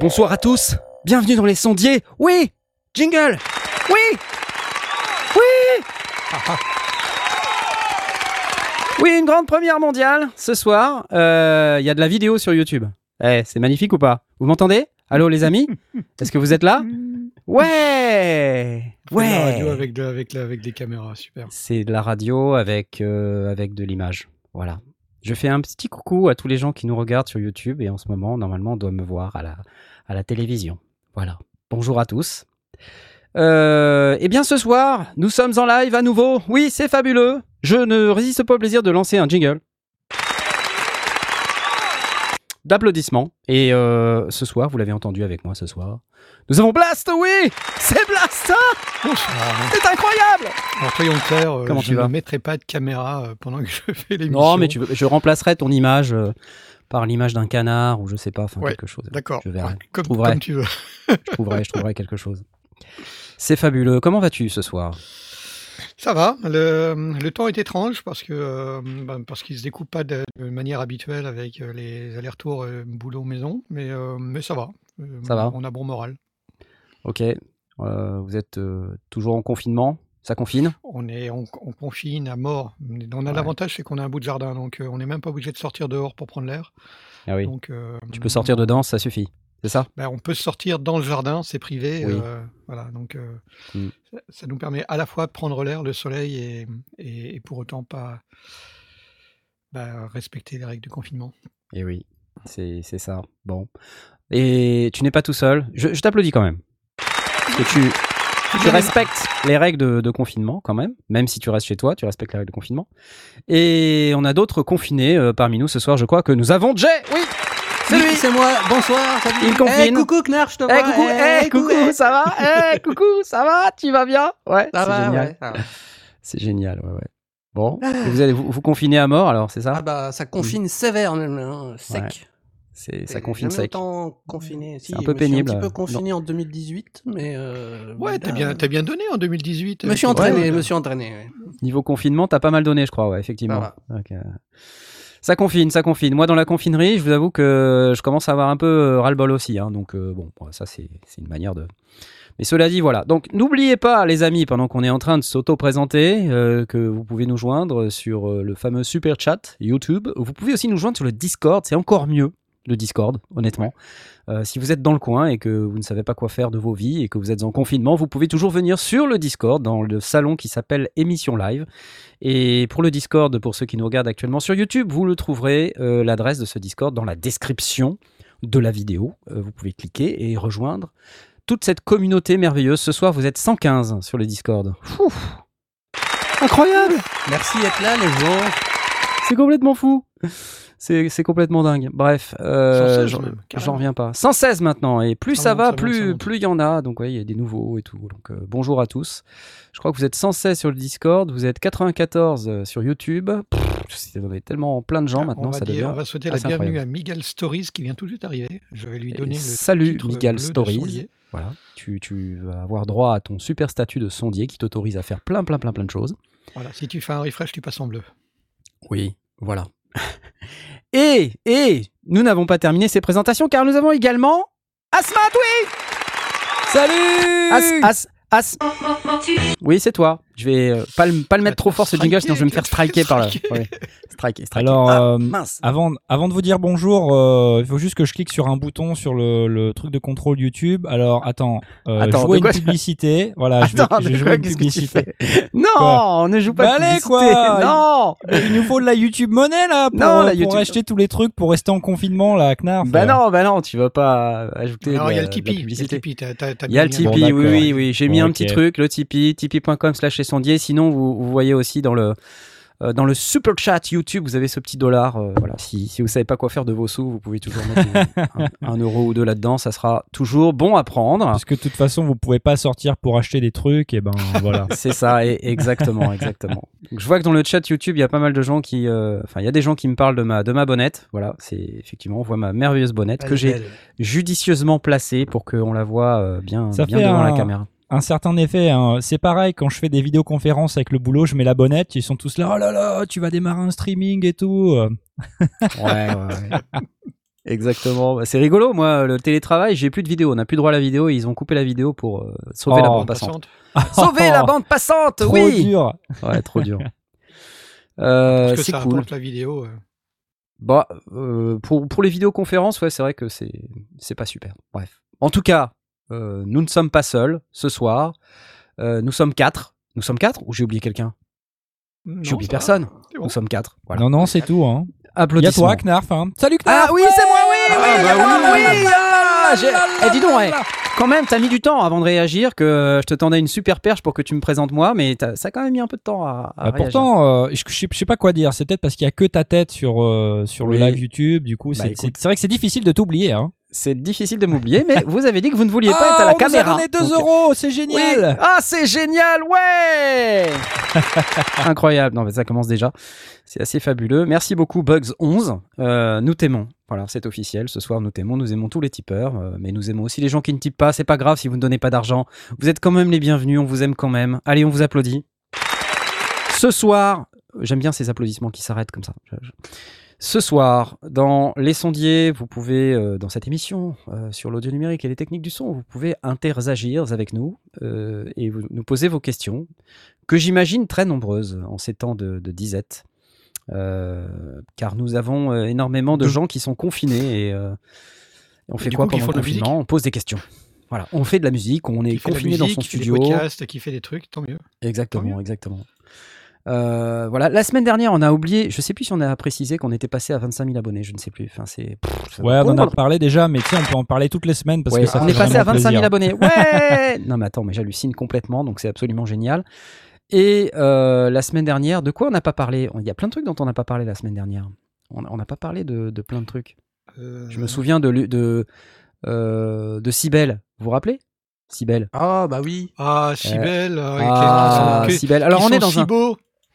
Bonsoir à tous, bienvenue dans les sondiers. Oui, jingle. Oui, oui. Oui, une grande première mondiale ce soir. Euh, Il y a de la vidéo sur YouTube. Eh, c'est magnifique ou pas? Vous m'entendez? Allô les amis? Est-ce que vous êtes là? Ouais On fait de la radio Ouais avec, de- avec, avec des caméras, super. C'est de la radio avec, euh, avec de l'image. Voilà. Je fais un petit coucou à tous les gens qui nous regardent sur YouTube et en ce moment, normalement, on doit me voir à la, à la télévision. Voilà. Bonjour à tous. Euh, eh bien, ce soir, nous sommes en live à nouveau. Oui, c'est fabuleux. Je ne résiste pas au plaisir de lancer un jingle. D'applaudissements. Et euh, ce soir, vous l'avez entendu avec moi ce soir, nous avons Blast, oui C'est Blast hein? C'est incroyable Alors, soyons clairs, euh, Comment je tu vas? ne mettrai pas de caméra pendant que je fais l'émission. Non, mais tu je remplacerai ton image par l'image d'un canard ou je sais pas, enfin Ouais, quelque chose. D'accord. Je verrai. Comme, trouverai. comme tu veux. Je trouverai, je trouverai quelque chose. C'est fabuleux. Comment vas-tu ce soir? Ça va. Le, le temps est étrange parce que euh, ben, parce qu'il se découpe pas de, de manière habituelle avec euh, les allers-retours euh, boulot-maison, mais euh, mais ça va. Ça va. On a bon moral. Ok. Vous êtes toujours en confinement? Ça confine? On est on, on confine à mort. On a Ouais. l'avantage c'est qu'on a un bout de jardin, donc on n'est même pas obligé de sortir dehors pour prendre l'air. Ah oui. Donc Tu peux sortir dedans, ça suffit. C'est ça? Ben, on peut sortir dans le jardin, c'est privé. Oui. euh, voilà, donc euh, Mm. ça, ça nous permet à la fois de prendre l'air, le soleil, et, et- et pour autant pas bah, respecter les règles de confinement. Eh oui, c'est c'est ça. Bon. Et tu n'es pas tout seul. Je, je t'applaudis quand même. Parce que tu, tu respectes les règles de, de confinement quand même. Même si tu restes chez toi, tu respectes les règles de confinement. Et on a d'autres confinés euh, parmi nous ce soir. Je crois que nous avons Jay. Oui, lui. c'est moi. Bonsoir. Salut. Il confine. Eh, coucou Knarf, je te vois. coucou, Eh, coucou, eh. ça va Eh coucou, ça va Tu vas bien Ouais, Ça c'est va, génial. ouais, ça va. C'est génial, ouais, ouais. Bon, et vous allez vous, vous confiner à mort alors, c'est ça Ah bah ça confine sévère même, hein, sec. Ouais, C'est ça confine sec. confiné. Si, un peu je me suis pénible, Un petit euh, peu confiné en 2018, mais. Euh, Ouais, bah, t'as bien, bien donné en 2018. Je me suis euh, entraîné, ouais, je me suis entraîné. ouais. Niveau confinement, t'as pas mal donné, je crois, ouais, effectivement. Donc, euh, ça confine, ça confine. Moi, dans la confinerie, je vous avoue que je commence à avoir un peu euh, ras-le-bol aussi. hein. donc, euh, bon, ça, c'est une manière de. Mais cela dit, voilà. Donc, n'oubliez pas, les amis, pendant qu'on est en train de s'auto-présenter, euh, que vous pouvez nous joindre sur le fameux super chat YouTube. Vous pouvez aussi nous joindre sur le Discord. C'est encore mieux, le Discord, honnêtement. Euh, si vous êtes dans le coin et que vous ne savez pas quoi faire de vos vies et que vous êtes en confinement, vous pouvez toujours venir sur le Discord, dans le salon qui s'appelle Émission Live. Et pour le Discord, pour ceux qui nous regardent actuellement sur YouTube, vous le trouverez, euh, l'adresse de ce Discord, dans la description de la vidéo. Euh, vous pouvez cliquer et rejoindre toute cette communauté merveilleuse. Ce soir, vous êtes 115 sur le Discord. Fou Incroyable Merci d'être là, les gens. C'est complètement fou c'est complètement dingue. Bref, euh, 116 j'en reviens pas. 116 maintenant, et plus Ça ça, monte, va, ça monte, ça plus plus il y en a. Donc ouais, il y a des nouveaux et tout. Donc euh, bonjour à tous. Je crois que vous êtes 116 sur le Discord, vous êtes 94 euh, sur YouTube. Pff, on est tellement plein de gens on, maintenant, va ça dire- devient. on va souhaiter la bienvenue incroyable. à Miguel Stories qui vient tout juste d'arriver. Je vais lui Et donner le salut, Miguel Stories. Voilà, tu, tu vas avoir droit à ton super statut de sondier qui t'autorise à faire plein plein plein plein de choses. Voilà, si tu fais un refresh, tu passes en bleu. Oui, voilà. et, et, nous n'avons pas terminé ces présentations car nous avons également Asma oui Salut As, As, As. Oui, c'est toi. Je vais euh, pas, le, pas le mettre trop fort ce jingle, sinon je vais me faire striker par là. Striker. Ouais. Striker, striker. Alors, Ah, euh, mince. avant, avant de vous dire bonjour, euh, il faut juste que je clique sur un bouton sur le, le truc de contrôle YouTube. Alors, attends, euh, Attends, jouer une publicité. Voilà, je vais, Attends, je vais quoi, jouer une publicité. Non, Quoi on ne joue pas Bah de allez, publicité. quoi. Non Il nous faut de la YouTube monnaie là pour, Non, la pour YouTube- acheter tous les trucs pour rester en confinement là, Knarf. Bah non, bah non, tu vas pas ajouter Alors, il y a le Tipeee. Il y a le. Tipeee. oui, oui, oui. J'ai mis un petit truc, le Tipeee, tipeee.com slash Sinon, vous, vous voyez aussi dans le, Euh, dans le super chat YouTube, vous avez ce petit dollar. euh, voilà, si, si vous savez pas quoi faire de vos sous, vous pouvez toujours mettre un, un euro ou deux là-dedans. Ça sera toujours bon à prendre. Parce que de toute façon, vous pouvez pas sortir pour acheter des trucs, et ben voilà. C'est ça, et- exactement, exactement. Donc, je vois que dans le chat YouTube, il y a pas mal de gens qui, euh, enfin, il y a des gens qui me parlent de ma de ma bonnette. Voilà, c'est effectivement, on voit ma merveilleuse bonnette que j'ai judicieusement placée pour qu'on la voit euh, bien, Ça bien devant la caméra. Un certain effet. hein. C'est pareil quand je fais des vidéoconférences avec le boulot, je mets la bonnette, ils sont tous là, oh là là, tu vas démarrer un streaming et tout. Ouais, ouais, ouais. Exactement. Bah, C'est rigolo, moi, le télétravail, j'ai plus de vidéo. On n'a plus droit à la vidéo. et Ils ont coupé la vidéo pour euh, sauver la Oh. bande passante. Passante. Sauver la bande passante, Trop oui. dur. Ouais, trop dur. Euh, Parce que c'est ça cool. rapporte la vidéo. euh. Bah, euh, pour, pour les vidéoconférences, ouais, c'est vrai que c'est c'est pas super. Bref. En tout cas, euh, nous ne sommes pas seuls ce soir. Euh, nous sommes quatre. Nous sommes quatre ou j'ai oublié quelqu'un? J'ai oublié personne. bon. Nous sommes quatre. Voilà. Non, non, c'est tout. Hein. Il y a Applaudissements. toi, Knarf. Hein. Salut Knarf Ah oui, c'est moi, oui, oui, Ah, a bah moi, oui. oui, ah, Eh, dis donc, ouais. Quand même, t'as mis du temps avant de réagir, que je te tendais une super perche pour que tu me présentes moi, mais t'as- ça a quand même mis un peu de temps à, à Bah, réagir. pourtant, euh, je, je sais- pas quoi dire. C'est peut-être parce qu'il y a que ta tête sur euh, sur Oui. le live YouTube. Du coup, Bah, c'est vrai que c'est difficile de t'oublier. Hein. C'est difficile de m'oublier, mais vous avez dit que vous ne vouliez pas Ah, être à la on a caméra. donné 2 Donc, euros, c'est Oui. génial. Ah, c'est génial, ouais Incroyable. Non, mais ça commence déjà. C'est assez fabuleux. Merci beaucoup, Bugs11. Euh, nous t'aimons. Voilà, c'est officiel. Ce soir, nous t'aimons. Nous aimons tous les tipeurs, euh, mais nous aimons aussi les gens qui ne typent pas. C'est pas grave si vous ne donnez pas d'argent. Vous êtes quand même les bienvenus. On vous aime quand même. Allez, on vous applaudit. Ce soir, j'aime bien ces applaudissements qui s'arrêtent comme ça. Je- Ce soir, dans Les Sondiers, vous pouvez, euh, dans cette émission euh, sur l'audio numérique et les techniques du son, vous pouvez interagir avec nous euh, et vous, nous poser vos questions, que j'imagine très nombreuses en ces temps de, de disette. Car nous avons énormément de De- gens qui sont confinés et on fait quoi coup, pendant le confinement? On pose des questions. Voilà, on fait de la musique, on est confiné dans son qui fait des studio. podcasts, qui fait des trucs, tant mieux. Exactement, mieux. exactement. Euh, voilà, la semaine dernière, on a oublié, je sais plus si on a précisé qu'on était passé à 25 000 abonnés, je ne sais plus. Enfin, c'est. Ouais, on en a parlé déjà, mais sais, on peut en parler toutes les semaines parce ouais, que ça on fait est passé à vraiment 25 000 plaisir. abonnés. Ouais Non, mais attends, mais j'hallucine complètement, donc c'est absolument génial. Et euh, la semaine dernière, de quoi on n'a pas parlé? Il y a plein de trucs dont on n'a pas parlé la semaine dernière. On n'a pas parlé de, de plein de trucs. Euh, Je me souviens de, de, euh, de Cybèle. Vous vous rappelez? Cybèle. Ah, bah oui. Ah, si Euh, belle. Ah, qui Alors, on est dans si un.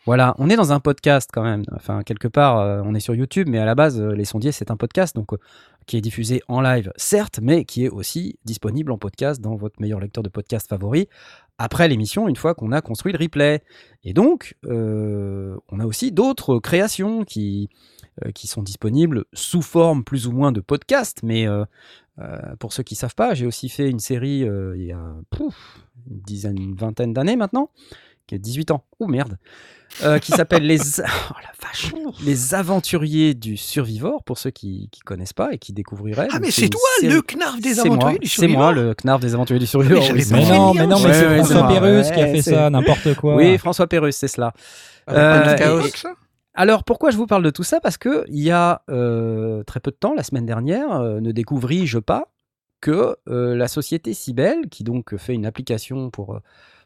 Voilà, on est dans un podcast quand même. Enfin, quelque part, euh, on est sur YouTube, mais à la base, euh, Les Sondiers, c'est un podcast donc, euh, qui est diffusé en live, certes, mais qui est aussi disponible en podcast dans votre meilleur lecteur de podcast favori après l'émission, une fois qu'on a construit le replay. Et donc, on a aussi d'autres créations qui, sont disponibles sous forme plus ou moins de podcast, mais pour ceux qui savent pas, j'ai aussi fait une série il y a une dizaine, une vingtaine d'années maintenant, qui a 18 ans. Oh merde. Euh, qui s'appelle les oh, la vache. Les aventuriers du survivor pour ceux qui qui connaissent pas et qui découvriraient. Ah, mais c'est toi, série- le knarf des aventuriers moi, du c'est moi le knarf des aventuriers du survivor Mais oui, non, lien, mais non, mais c'est ouais, François. Pérus qui a fait ça, n'importe quoi. oui François Pérus c'est cela. Avec Euh, et- alors pourquoi je vous parle de tout ça? Parce que il y a euh, très peu de temps, la semaine dernière, euh, ne découvris-je pas que euh, la société Cybelle, qui donc fait une application pour euh,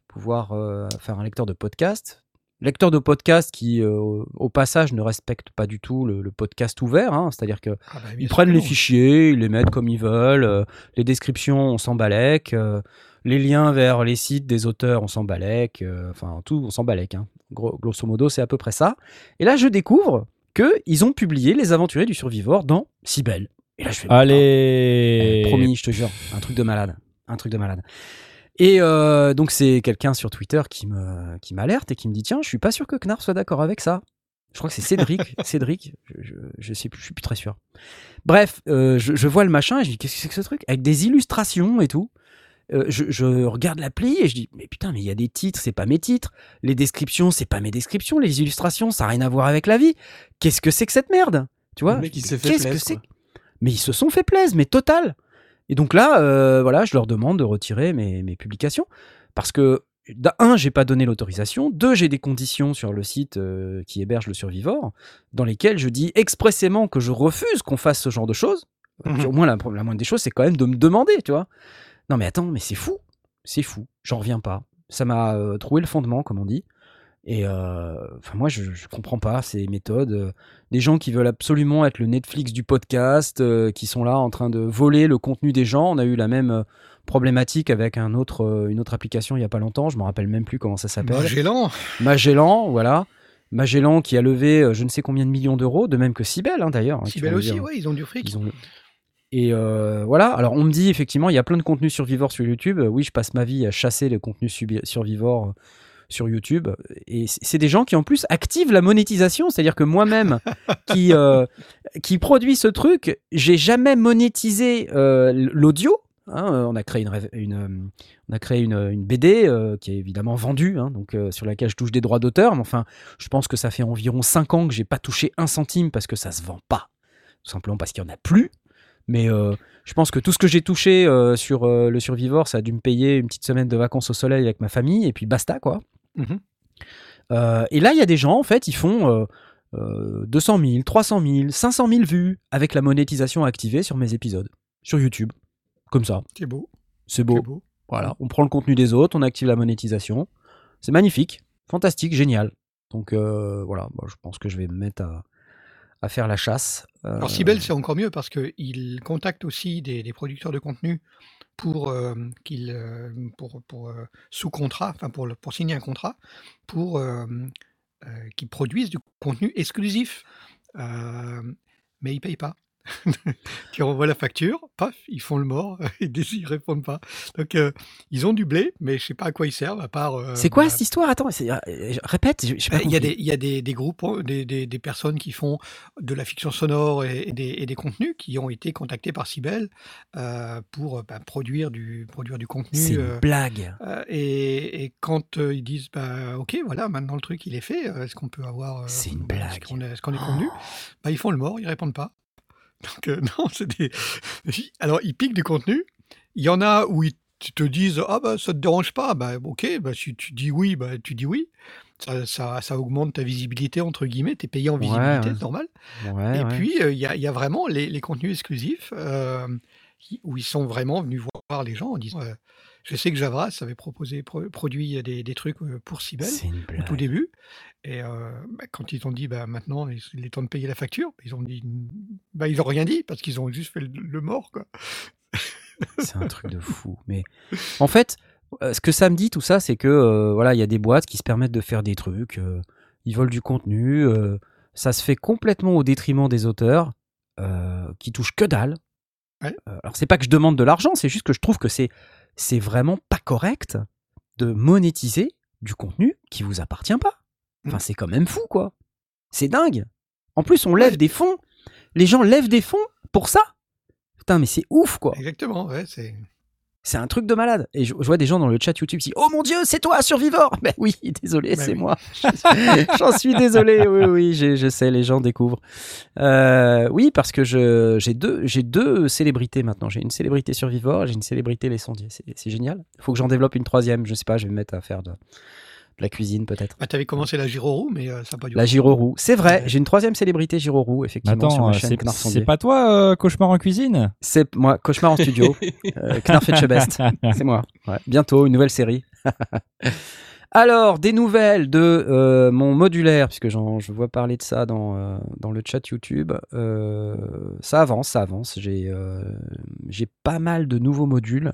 pouvoir euh, faire un lecteur de podcast, lecteur de podcast qui, euh, au passage, ne respecte pas du tout le, le podcast ouvert, hein, c'est-à-dire que Ah, bah, ils prennent que les non. fichiers, ils les mettent comme ils veulent, euh, les descriptions, on s'en balèque, euh, les liens vers les sites des auteurs, on s'en balèque, euh, enfin tout, on s'en balèque. Hein. Gros- grosso modo, c'est à peu près ça. Et là, je découvre qu'ils ont publié Les Aventuriers du Survivor dans Cybelle. Et là, je fais Allez. eh, promis, je te jure, un truc de malade, un truc de malade. Et euh, donc c'est quelqu'un sur Twitter qui me qui m'alerte et qui me dit tiens, je suis pas sûr que Knarr soit d'accord avec ça. Je crois que c'est Cédric, Cédric, je, je, je sais plus, je suis plus très sûr. Bref, euh, je, je vois le machin et je dis qu'est-ce que c'est que ce truc? Avec des illustrations et tout. Euh, je, je regarde l'appli et je dis mais putain mais il y a des titres, c'est pas mes titres. Les descriptions, c'est pas mes descriptions. Les illustrations, ça a rien à voir avec la vie. Qu'est-ce que c'est que cette merde? Tu vois? Qu'est-ce que c'est mais ils se sont fait plaisir, mais total. Et donc là, euh, voilà, je leur demande de retirer mes, mes publications parce que un, j'ai pas donné l'autorisation. Deux, j'ai des conditions sur le site euh, qui héberge le Survivor dans lesquelles je dis expressément que je refuse qu'on fasse ce genre de choses. Mhm. Au moins, la, la moindre des choses, c'est quand même de me demander, tu vois. Non, mais attends, mais c'est fou, c'est fou. J'en reviens pas. Ça m'a euh, trouvé le fondement, comme on dit. Et euh, enfin, moi, je, je comprends pas ces méthodes. Euh, Des gens qui veulent absolument être le Netflix du podcast, euh, qui sont là en train de voler le contenu des gens. On a eu la même problématique avec un autre, une autre application il y a pas longtemps. Je me rappelle même plus comment ça s'appelle. Magellan. Magellan, voilà. Magellan qui a levé je ne sais combien de millions d'euros, de même que Sibel hein, d'ailleurs. hein, Sibel vont aussi, dire- ouais, ils ont du fric. ils ont- Et euh, voilà, alors on me dit effectivement, il y a plein de contenus survivors sur YouTube. Oui, je passe ma vie à chasser les contenus survivors sur YouTube. Et c'est des gens qui en plus activent la monétisation. C'est-à-dire que moi-même, qui, euh, qui produit ce truc, j'ai jamais monétisé euh, l'audio. hein. On a créé une, une, on a créé une, une BD euh, qui est évidemment vendue, hein, donc euh, sur laquelle je touche des droits d'auteur. Mais enfin, je pense que ça fait environ 5 ans que j'ai pas touché un centime parce que ça se vend pas. Tout simplement parce qu'il y en a plus. Mais euh, je pense que tout ce que j'ai touché euh, sur le Survivor, ça a dû me payer une petite semaine de vacances au soleil avec ma famille, et puis basta, quoi. Mhm. Euh, et là, il y a des gens, en fait, ils font euh, euh, 200 000, 300 000, 500 000 vues avec la monétisation activée sur mes épisodes, sur YouTube. Comme ça. C'est beau. C'est beau. Voilà. On prend le contenu des autres, on active la monétisation. C'est magnifique, fantastique, génial. Donc euh, voilà, je pense que je vais me mettre à, à faire la chasse. Euh, Alors Sibel, c'est encore mieux parce qu'il contacte aussi des, des producteurs de contenu pour euh, qu'ils euh, pour, pour euh, sous contrat, enfin pour, pour signer un contrat, pour qu'ils produisent du contenu exclusif. Mais ils payent pas. tu renvoies la facture, paf, ils font le mort, ils ils répondent pas. Donc euh, ils ont du blé, mais je sais pas à quoi ils servent à part. euh, c'est quoi bah, cette histoire? Attends, euh, répète. Euh, Il y, a des, il y a des, des groupes, hein, des, personnes qui font de la fiction sonore et, et des, et des contenus qui ont été contactés par Cybelle euh, pour euh, bah, produire, du, produire du contenu. C'est euh, une blague. euh, et, et quand euh, ils disent bah, Ok, voilà, maintenant le truc il est fait, euh, est-ce qu'on peut avoir. euh, C'est une blague. Est-ce qu'on est, est convenu bah, Ils font le mort, ils répondent pas. Donc, euh, non, c'est des. Alors, ils piquent du contenu. Il y en a où ils te disent Ah, bah, ça te dérange pas. Bah, ok, bah, si tu dis oui, bah, tu dis oui. Ça, ça, ça augmente ta visibilité, entre guillemets. Tu es payé en visibilité, ouais. c'est normal. Ouais, Et puis, euh, il y, a, y a vraiment les, les contenus exclusifs euh, qui- où ils sont vraiment venus voir les gens en disant Je sais que Javras avait proposé, pro- produit des, des trucs euh, pour une au tout début. Et euh, bah, quand ils ont dit bah, maintenant il est temps de payer la facture, ils ont dit bah, ils ont rien dit parce qu'ils ont juste fait le, le mort quoi. C'est un truc de fou. Mais en fait, euh, ce que ça me dit tout ça, c'est que euh, voilà, il y a des boîtes qui se permettent de faire des trucs. euh, ils volent du contenu. ça se fait complètement au détriment des auteurs qui touchent que dalle. Ouais. Alors c'est pas que je demande de l'argent, c'est juste que je trouve que c'est c'est vraiment pas correct de monétiser du contenu qui vous appartient pas. Enfin, Mm. c'est quand même fou, quoi. C'est dingue. En plus, on lève des fonds. Les gens lèvent des fonds pour ça. Putain, mais c'est ouf, quoi. Exactement, ouais, c'est C'est un truc de malade. Et je, je vois des gens dans le chat YouTube qui disent Oh mon dieu, c'est toi, Survivor Ben oui, désolé, Ben c'est oui. moi. J'en suis désolé. Oui, oui, je sais, les gens découvrent. Euh, oui, parce que j'ai deux, j'ai deux célébrités maintenant. J'ai une célébrité Survivor et j'ai une célébrité Les Sondiers. C'est génial. Il faut que j'en développe une troisième. Je sais pas, je vais me mettre à faire de la cuisine peut-être. bah, t'avais commencé la Giroroux mais euh, ça n'a pas duré. La Giroroux. C'est vrai, Ouais. j'ai une troisième célébrité Giroroux, effectivement, sur Attends, ma euh, chaîne c'est Knarf c'est Sondier. pas toi, euh, Cauchemar en cuisine? C'est moi, Cauchemar en studio. euh, Knarf et Chebest. C'est moi. Ouais. Bientôt, une nouvelle série. Alors, des nouvelles de euh, mon modulaire, puisque j'en- je vois parler de ça dans, euh, dans le chat YouTube. Euh, ça avance, ça avance. J'ai euh, j'ai pas mal de nouveaux modules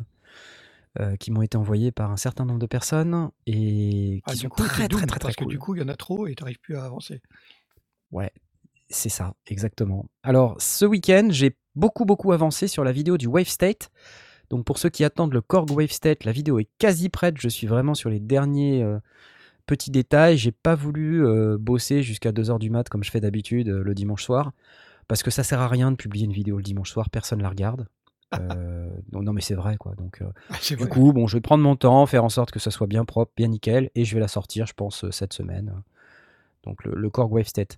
euh, qui m'ont été envoyés par un certain nombre de personnes et qui Ah, sont coup, très, très, double, très, très parce que cool. du coup il y en a trop et t'arrives plus à avancer. Ouais, c'est ça, exactement. Alors, ce week-end, j'ai beaucoup, beaucoup avancé sur la vidéo du Wave State. Donc, pour ceux qui attendent le Korg Wave State, la vidéo est quasi prête. Je suis vraiment sur les derniers euh, petits détails. J'ai pas voulu euh, bosser jusqu'à 2h du mat comme je fais d'habitude euh, le dimanche soir. Parce que ça sert à rien de publier une vidéo le dimanche soir, personne la regarde. Euh, non, mais c'est vrai, quoi. Donc, euh, Ah, du vrai. coup, bon, je vais prendre mon temps, faire en sorte que ça soit bien propre, bien nickel, et je vais la sortir, je pense, euh, cette semaine. Donc le, le Korg Wave State.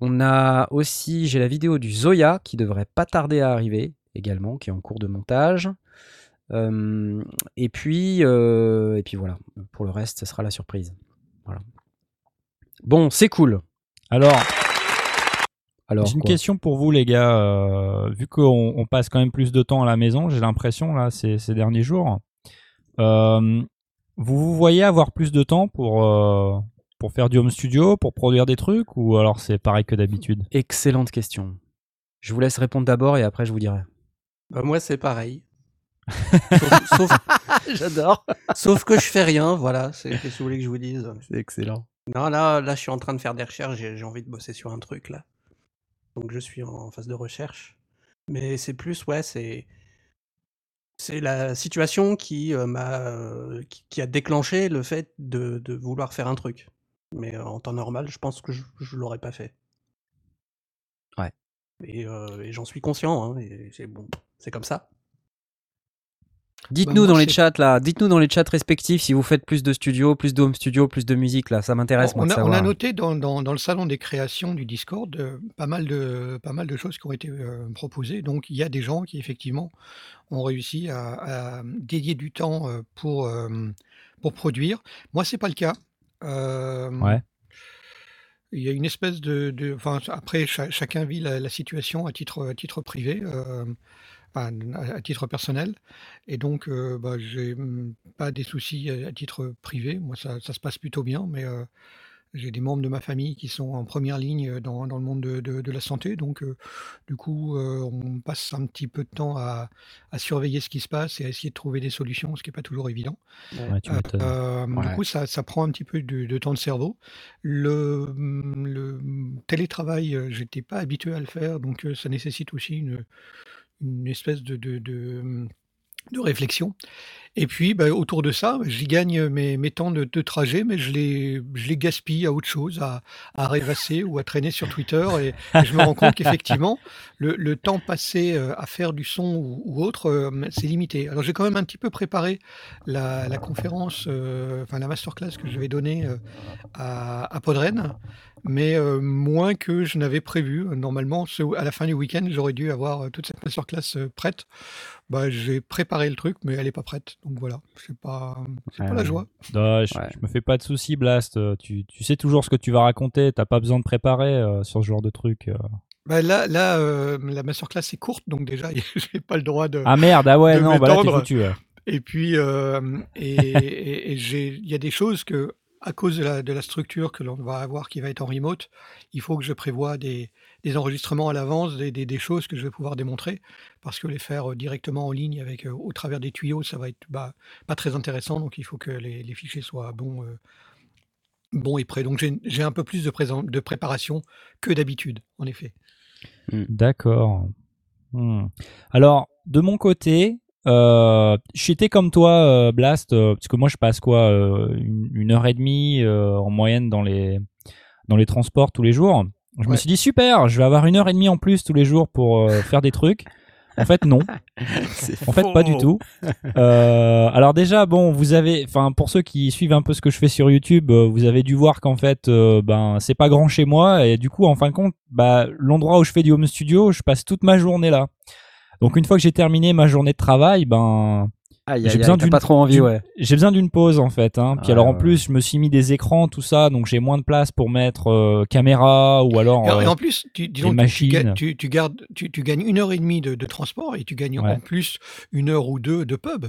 On a aussi, j'ai la vidéo du Zoya qui devrait pas tarder à arriver également, qui est en cours de montage. Euh, et puis, et puis voilà. Pour le reste, ce sera la surprise. Voilà. Bon, c'est cool. Alors, Alors, j'ai une quoi question pour vous, les gars. Euh, vu qu'on on passe quand même plus de temps à la maison, j'ai l'impression, là, ces, ces derniers jours, euh, vous vous voyez avoir plus de temps pour, euh, pour faire du home studio, pour produire des trucs, ou alors c'est pareil que d'habitude? Excellente question. Je vous laisse répondre d'abord et après je vous dirai. Bah, moi, c'est pareil. sauf, sauf, J'adore. sauf que je fais rien, voilà. C'est qu'est-ce que vous voulez que je vous dise C'est excellent. Non, là, là, je suis en train de faire des recherches. J'ai j'ai envie de bosser sur un truc là. Donc, je suis en phase de recherche. Mais c'est plus, ouais, c'est c'est la situation qui euh, m'a euh, qui, qui a déclenché le fait de, de vouloir faire un truc. Mais euh, en temps normal, je pense que je, je l'aurais pas fait. Ouais. Et, et j'en suis conscient. Hein, et c'est bon, c'est comme ça. Dites-nous moi, dans les chats là, dites-nous dans les chats respectifs si vous faites plus de studio, plus de home studio, plus de musique là, ça m'intéresse moi on, on savoir. a noté dans, dans- dans le salon des créations du Discord euh, pas, mal de, pas mal de choses qui ont été euh, proposées. Donc il y a des gens qui effectivement ont réussi à, à dédier du temps euh, pour, euh, pour produire. Moi, c'est pas le cas. Euh, Ouais. Il y a une espèce de... de- enfin, après, cha- chacun vit la, la situation à titre, à titre privé. Euh, à, à titre personnel. Et donc, euh, bah, j'ai pas des soucis à, à titre privé. Moi, ça, ça se passe plutôt bien, mais euh, j'ai des membres de ma famille qui sont en première ligne dans, dans le monde de, de- de la santé. Donc, euh, du coup, euh, on passe un petit peu de temps à, à surveiller ce qui se passe et à essayer de trouver des solutions, ce qui n'est pas toujours évident. Ouais, tu m'étonnes. Euh, Du coup, ça, ça prend un petit peu de, de temps de cerveau. Le, le télétravail, euh, j'étais pas habitué à le faire, donc euh, ça nécessite aussi une, une espèce de, de, réflexion. Et puis, bah, autour de ça, j'y gagne mes, temps de, trajet, mais je les, gaspille à autre chose, à, rêvasser ou à traîner sur Twitter. Et, je me rends compte qu'effectivement, le, temps passé euh, à faire du son ou, autre, euh, c'est limité. Alors, j'ai quand même un petit peu préparé la, conférence, euh, enfin la masterclass que je vais donner à, à Podren, mais moins que je n'avais prévu. Normalement, à la fin du week-end, j'aurais dû avoir toute cette masterclass prête. Bah, j'ai préparé le truc, mais elle n'est pas prête. Donc voilà, c'est pas, c'est pas la joie. Non, je, Ouais. je me fais pas de soucis, Blast. Euh, Tu, tu sais toujours ce que tu vas raconter. T'as pas besoin de préparer euh, sur ce genre de truc. euh. Bah, là, là euh, la masterclass est courte, donc déjà, j'ai pas le droit de. Ah merde, ah ouais, non, bah là t'es foutu. ouais. Et puis, euh, et, et- et j'ai- il y a des choses que, à cause de la, de la structure que l'on va avoir qui va être en remote, il faut que je prévoie des, des enregistrements à l'avance, des, des- des choses que je vais pouvoir démontrer, parce que les faire euh, directement en ligne avec euh, au travers des tuyaux, ça va être bah, pas très intéressant. Donc, il faut que les, les fichiers soient bons, euh, bons et prêts. Donc, j'ai j'ai un peu plus de, présent- de préparation que d'habitude, en effet. D'accord. Hmm. Alors, de mon côté, euh, j'étais comme toi, euh, Blast, euh, parce que moi je passe quoi, euh, une, une heure et demie euh, en moyenne dans les, dans les transports tous les jours. Je me suis dit super, je vais avoir une heure et demie en plus tous les jours pour euh, faire des trucs. En fait, non. En fait, pas du tout. Euh, alors déjà, bon, vous avez, enfin, pour ceux qui suivent un peu ce que je fais sur YouTube, euh, vous avez dû voir qu'en fait, euh, ben, c'est pas grand chez moi et du coup, en fin de compte, bah, l'endroit où je fais du home studio, je passe toute ma journée là. Donc une fois que j'ai terminé ma journée de travail, ben, Aïe, J'ai besoin d'une- pas trop envie, d'une- ouais. j'ai besoin d'une pause en fait. Hein. Puis alors en plus, je me suis mis des écrans, tout ça, donc j'ai moins de place pour mettre euh, caméra ou alors. Et, euh, en plus, tu, disons, tu- gardes, tu, tu gagnes une heure et demie de, de transport et tu gagnes Ouais. en plus une heure ou deux de pub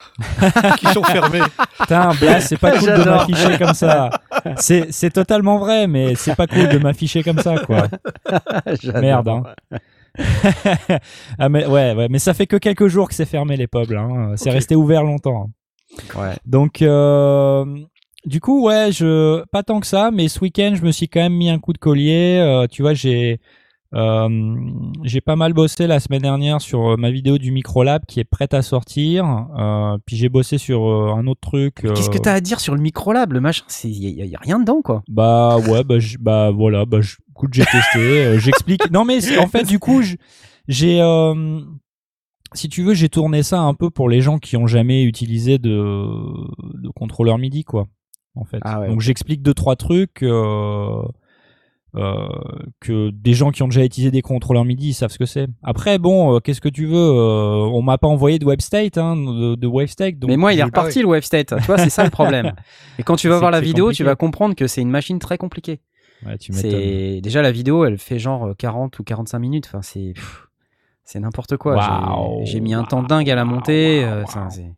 qui sont fermés. Putain, Blas, c'est pas cool de m'afficher comme ça. C'est totalement vrai, mais c'est pas cool de m'afficher comme ça, quoi. Merde, hein. ah mais ouais, ouais, mais ça fait que quelques jours que c'est fermé les pubs, hein. C'est resté ouvert longtemps. Ouais. Donc, euh, du coup, ouais, je pas tant que ça, mais ce week-end, je me suis quand même mis un coup de collier. Euh, tu vois, j'ai euh, j'ai pas mal bossé la semaine dernière sur euh, ma vidéo du microlab qui est prête à sortir. Euh, puis j'ai bossé sur euh, un autre truc. Qu'est-ce que t'as à dire sur le microlab Le machin, il y, a- y a rien dedans, quoi. Bah ouais, bah, bah voilà, bah je- écoute, j'ai testé, j'explique. Non mais en fait, du coup, j'ai, si tu veux, j'ai tourné ça un peu pour les gens qui ont jamais utilisé de, de contrôleur MIDI, quoi. En fait. Ah ouais, Donc j'explique deux trois trucs euh, euh, que des gens qui ont déjà utilisé des contrôleurs MIDI ils savent ce que c'est. Après, bon, euh, qu'est-ce que tu veux euh, On m'a pas envoyé de WebState, hein, de, de WaveState. donc Mais moi, il est reparti le WaveState. Tu vois, c'est ça le problème. Et quand tu vas voir la vidéo, compliqué. tu vas comprendre que c'est une machine très compliquée. Ouais, tu. C'est déjà la vidéo, elle fait genre 40 ou 45 minutes. Enfin, c'est c'est n'importe quoi. J'ai- mis un temps dingue à la enfin, c'est-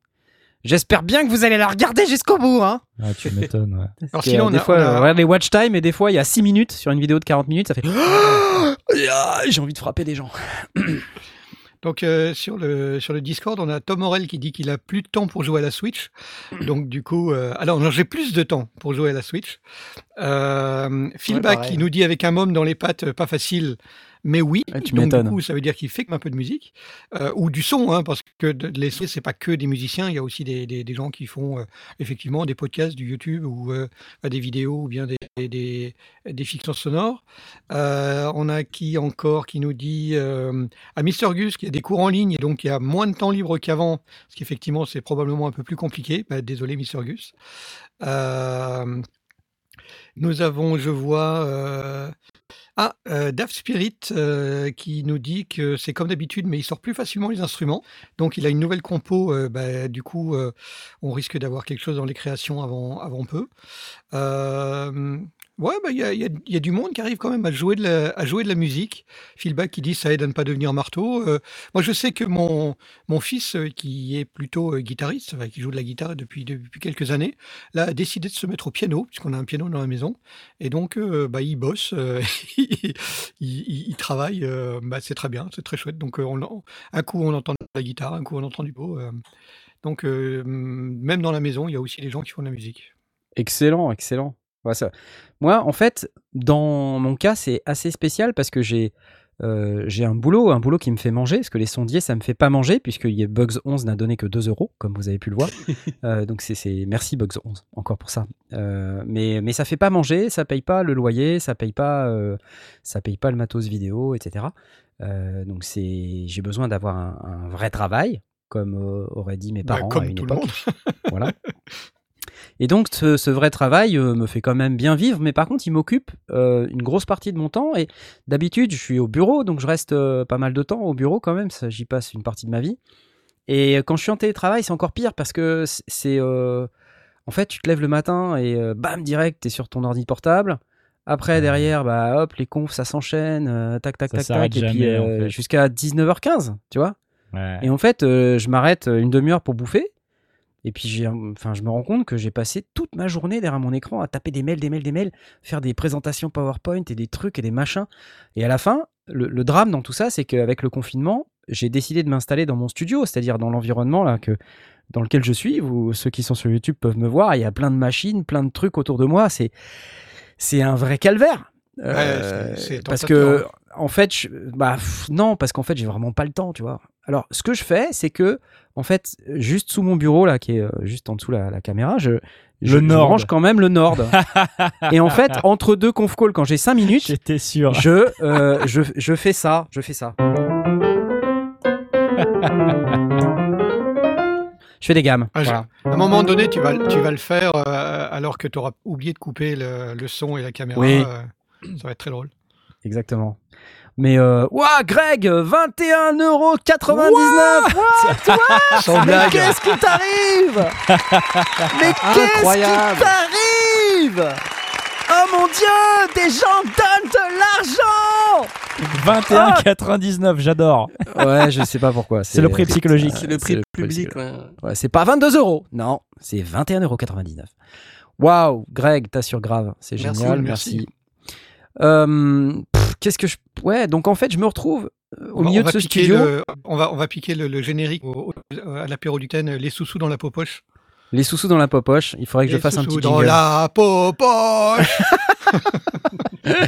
J'espère bien que vous allez la regarder jusqu'au bout. Hein. Ah, tu m'étonnes. Ouais. Alors Parce que, sinon, euh, on des a- fois, on a- euh, regarde les watch time et des fois, il y a 6 minutes sur une vidéo de 40 minutes, ça fait. Ah, J'ai envie de frapper des gens. Donc euh, sur le sur le Discord, on a Tom Morel qui dit qu'il a plus de temps pour jouer à la Switch. Donc du coup, euh, alors j'ai plus de temps pour jouer à la Switch. Euh, pareil. qui nous dit avec un môme dans les pattes, pas facile, mais oui. Ouais, tu Donc du coup, ça veut dire qu'il fait un peu de musique euh, ou du son, hein, parce que de, les sons, c'est pas que des musiciens. Il y a aussi des, des, des gens qui font euh, effectivement des podcasts, du YouTube ou euh, des vidéos ou bien des des, des fictions sonores. On a qui encore qui nous dit à Mister Gus qu'il y a des cours en ligne et donc il y a moins de temps libre qu'avant, ce qui effectivement c'est probablement un peu plus compliqué. Bah, désolé Mister Gus. Nous avons, je vois, euh, ah, euh, Daft Spirit euh, qui nous dit que c'est comme d'habitude, mais il sort plus facilement les instruments. Donc il a une nouvelle compo. euh, bah, du coup, euh, on risque d'avoir quelque chose dans les créations avant, avant peu. Ouais, bah, il y, a, du monde qui arrive quand même à jouer de la, à jouer de la musique. Feedback qui dit ça aide à ne pas devenir marteau. Euh, moi, je sais que mon, mon fils, euh, qui est plutôt euh, guitariste, qui joue de la guitare depuis, depuis quelques années, là, a décidé de se mettre au piano, puisqu'on a un piano dans la maison. Et donc, bah, il bosse, il, il- il travaille. bah, c'est très bien, c'est très chouette. Donc, on, un coup, on entend de la guitare, un coup, on entend du beau. donc, même dans la maison, il y a aussi des gens qui font de la musique. Excellent, excellent. Ouais, ça- Moi, en fait, dans mon cas, c'est assez spécial parce que j'ai euh, j'ai un boulot, un boulot qui me fait manger, parce que les sondiers, ça me fait pas manger, puisque Bugs 11 n'a donné que 2 euros, comme vous avez pu le voir. Euh, donc c'est merci Bugs 11 encore pour ça. Euh, mais mais ça fait pas manger, ça paye pas le loyer, ça paye pas ça paye pas le matos vidéo, etc. Donc c'est j'ai besoin d'avoir un, un vrai travail, comme auraient dit mes Bah, parents à une tout le époque. monde. Voilà. Et donc, ce, ce vrai travail euh, me fait quand même bien vivre, mais par contre, il m'occupe euh, une grosse partie de mon temps. Et d'habitude, je suis au bureau, donc je reste euh, pas mal de temps au bureau quand même. ça, J'y passe une partie de ma vie. Et quand je suis en télétravail, c'est encore pire parce que c'est- en fait, tu te lèves le matin et bam, direct, t'es sur ton ordi portable. Après, derrière, bah hop, les confs, ça s'enchaîne, tac, tac, Ça tac, tac, et puis jamais, en fait. jusqu'à 19h15, tu vois. Ouais. Et en fait, je m'arrête une demi-heure pour bouffer. Et puis, j'ai, enfin, je me rends compte que j'ai passé toute ma journée derrière mon écran à taper des mails, des mails, des mails, faire des présentations PowerPoint et des trucs et des machins. Et à la fin, le, le drame dans tout ça, c'est qu'avec le confinement, j'ai décidé de m'installer dans mon studio, c'est-à-dire dans l'environnement là que dans lequel je suis. Vous, ceux qui sont sur YouTube peuvent me voir. Il y a plein de machines, plein de trucs autour de moi. C'est, c'est un vrai calvaire. Euh, c'est- c'est parce que en fait, je- bah pff, non, parce qu'en fait, j'ai vraiment pas le temps, tu vois. Alors, ce que je fais, c'est que en fait, juste sous mon bureau là, qui est euh, juste en dessous la, la caméra, je je, Le je range quand même le Nord. Et en fait, entre deux conf calls, quand j'ai 5 minutes, J'étais sûr. je, euh, je je fais ça, je fais ça. Je fais des gammes. Ah, voilà. À un moment donné, tu vas, tu vas le faire euh, alors que tu auras oublié de couper le, le son et la caméra. Oui. euh, ça va être très drôle. Exactement. Mais euh, ouah, Greg, 21,99€. Sans Mais qu'est-ce qui t'arrive? Mais qu'est-ce qui t'arrive? Oh mon dieu, des gens donnent de l'argent 21,99, j'adore. Ouais, je sais pas pourquoi. C'est le prix psychologique. C'est le prix le public. ouais. Ouais, c'est pas 22 euros. Non, c'est 21,99€. Waouh, Greg, t'as sur grave. C'est génial, merci. merci. Euh, Qu'est-ce que je. Ouais, donc en fait, je me retrouve euh, au On va- milieu on de va ce studio. le- on, va, on va piquer le, le générique au- au- à l'apéro du Ten, les sous-sous dans la poche. Les sous-sous dans la poche. Il faudrait que je fasse un petit dans jingle. la poche.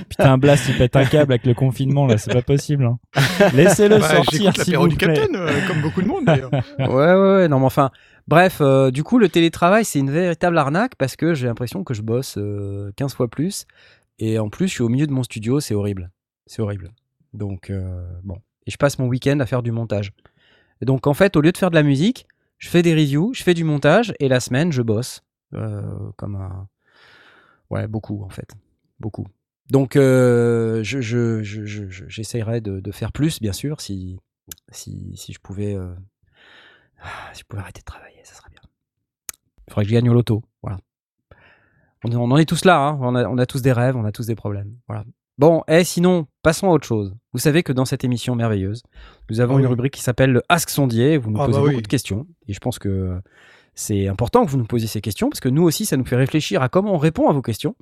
Putain, Blast, il pète un câble avec le confinement, là, c'est pas possible. hein. Laissez-le Bah, sortir, s'il l'apéro vous du plaît. Capitaine, euh, comme beaucoup de monde d'ailleurs. Ouais, ouais, ouais. Non, mais enfin. Bref, euh, du coup, le télétravail, c'est une véritable arnaque parce que j'ai l'impression que je bosse euh, 15 fois plus. Et en plus, je suis au milieu de mon studio, c'est horrible. C'est horrible. Donc, euh, bon. Et je passe mon week-end à faire du montage. Donc, en fait, au lieu de faire de la musique, je fais des reviews, je fais du montage, et la semaine, je bosse. Euh, comme un. Ouais, beaucoup, en fait. Beaucoup. Donc, euh, je, de, faire plus, bien sûr, si, si, si je pouvais. euh, ah, Si je pouvais arrêter de travailler, ça serait bien. Il faudrait que je gagne au loto. Voilà. On, on en est tous là, hein. on, a, on a tous des rêves, on a tous des problèmes. Voilà. Bon, et sinon, passons à autre chose. Vous savez que dans cette émission merveilleuse, nous avons Ah une oui. rubrique qui s'appelle le Ask Sondier. Vous nous Ah posez bah beaucoup oui. de questions. Et je pense que C'est important que vous nous posiez ces questions parce que nous aussi, ça nous fait réfléchir à comment on répond à vos questions.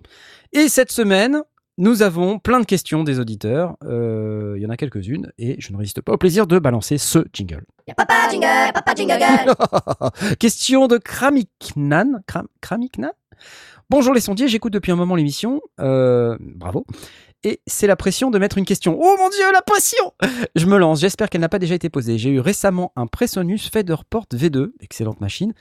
Et cette semaine, nous avons plein de questions des auditeurs. Euh, il y en a quelques-unes et je ne résiste pas au plaisir de balancer ce jingle. papa jingle, papa jingle. Question de Kramiknan. Kram- Kramiknan? Bonjour les sondiers, j'écoute depuis un moment l'émission. Euh, bravo. Et c'est la pression de mettre une question. Oh mon dieu, la pression Je me lance, j'espère qu'elle n'a pas déjà été posée. J'ai eu récemment un Presonus Featherport V2, excellente machine,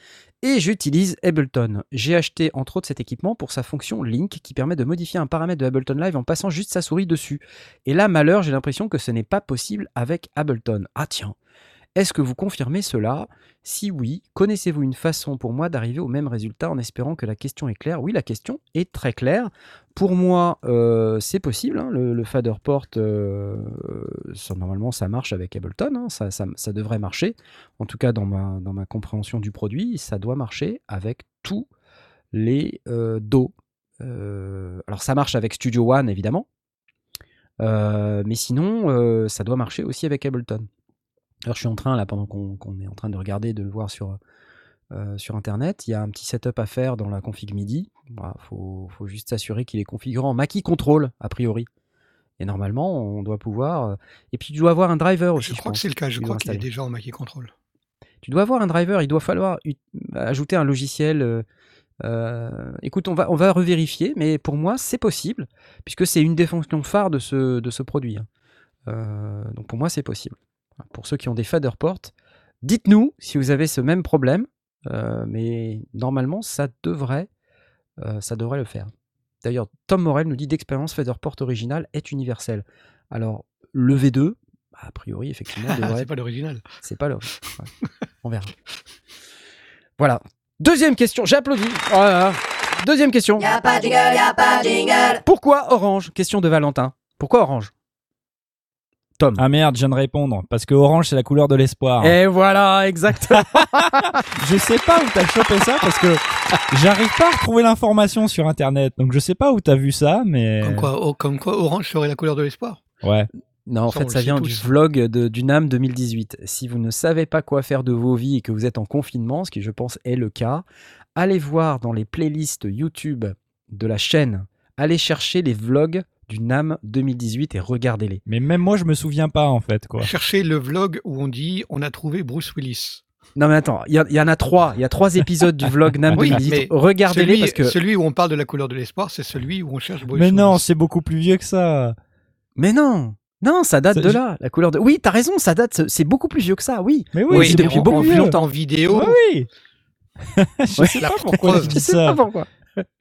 et j'utilise Ableton. J'ai acheté entre autres cet équipement pour sa fonction Link qui permet de modifier un paramètre de Ableton Live en passant juste sa souris dessus. Et là, malheur, j'ai l'impression que ce n'est pas possible avec Ableton. Ah tiens, est-ce que vous confirmez cela? Si oui, connaissez-vous une façon pour moi d'arriver au même résultat en espérant que la question est claire? Oui, la question est très claire. Pour moi, euh, c'est possible. hein, le, le Faderport, euh, ça, normalement, ça marche avec Ableton. hein, ça, devrait marcher. En tout cas, dans ma, compréhension du produit, ça doit marcher avec tous les euh, Do. Euh, alors, ça marche avec Studio One, évidemment. Euh, mais sinon, euh, ça doit marcher aussi avec Ableton. Alors, je suis en train, là, pendant qu'on est en train de regarder, de le voir sur, euh, sur Internet, il y a un petit setup à faire dans la config MIDI. Il faut, faut juste s'assurer qu'il est configuré en Mackie Control, a priori. Et normalement, on doit pouvoir. euh, Et puis, tu dois avoir un driver aussi. Je crois que pense, c'est le cas, je crois qu'il est déjà en Mackie Control. Tu dois avoir un driver, il doit falloir ut- ajouter un logiciel. euh, écoute, on va, on va revérifier, mais pour moi, c'est possible, puisque c'est une des fonctions phares de ce, de ce produit. hein. Euh, donc pour moi, c'est possible. Pour ceux qui ont des Faderport, dites-nous si vous avez ce même problème, euh, mais normalement, ça devrait, euh, ça devrait le faire. D'ailleurs, Tom Morel nous dit d'expérience Faderport original est universel. Alors, le V2, bah, a priori, effectivement, devrait c'est pas l'original. c'est pas le. ouais. On verra. Voilà. Deuxième question. J'applaudis. Oh là là. Deuxième question. Y a pas de jingle, y a pas de jingle. Pourquoi Orange? Question de Valentin. Pourquoi Orange? Tom. Ah merde, je viens de répondre. Parce que orange, c'est la couleur de l'espoir. Et voilà, exactement. Je sais pas où t'as chopé ça parce que j'arrive pas à retrouver l'information sur internet. Donc je sais pas où t'as vu ça, mais. Comme quoi, oh, comme quoi Orange serait la couleur de l'espoir. Ouais. non, en Ça, fait, ça vient du vlog de, du NAM 2018. Si vous ne savez pas quoi faire de vos vies et que vous êtes en confinement, ce qui, je pense, est le cas, allez voir dans les playlists YouTube de la chaîne. Allez chercher les vlogs du NAM 2018 et regardez-les. Mais même moi, je me souviens pas en fait quoi. Cherchez le vlog où on dit on a trouvé Bruce Willis. Non mais attends, il y, en a trois. Il y a trois épisodes du vlog NAM Oui, 2018. mais Regardez-les Celui, parce que. celui où on parle de la couleur de l'espoir, c'est celui où on cherche Bruce Mais non, Willis. c'est beaucoup plus vieux que ça. Mais non, non, ça date Ça- de je- là. La couleur de. Oui, t'as raison, ça date. C'est beaucoup plus vieux que ça. Oui. Mais oui, Oui, c'est depuis en, beaucoup en, plus longtemps. en vidéo. oui. je Ouais, sais pas pourquoi Je dis sais pas pourquoi.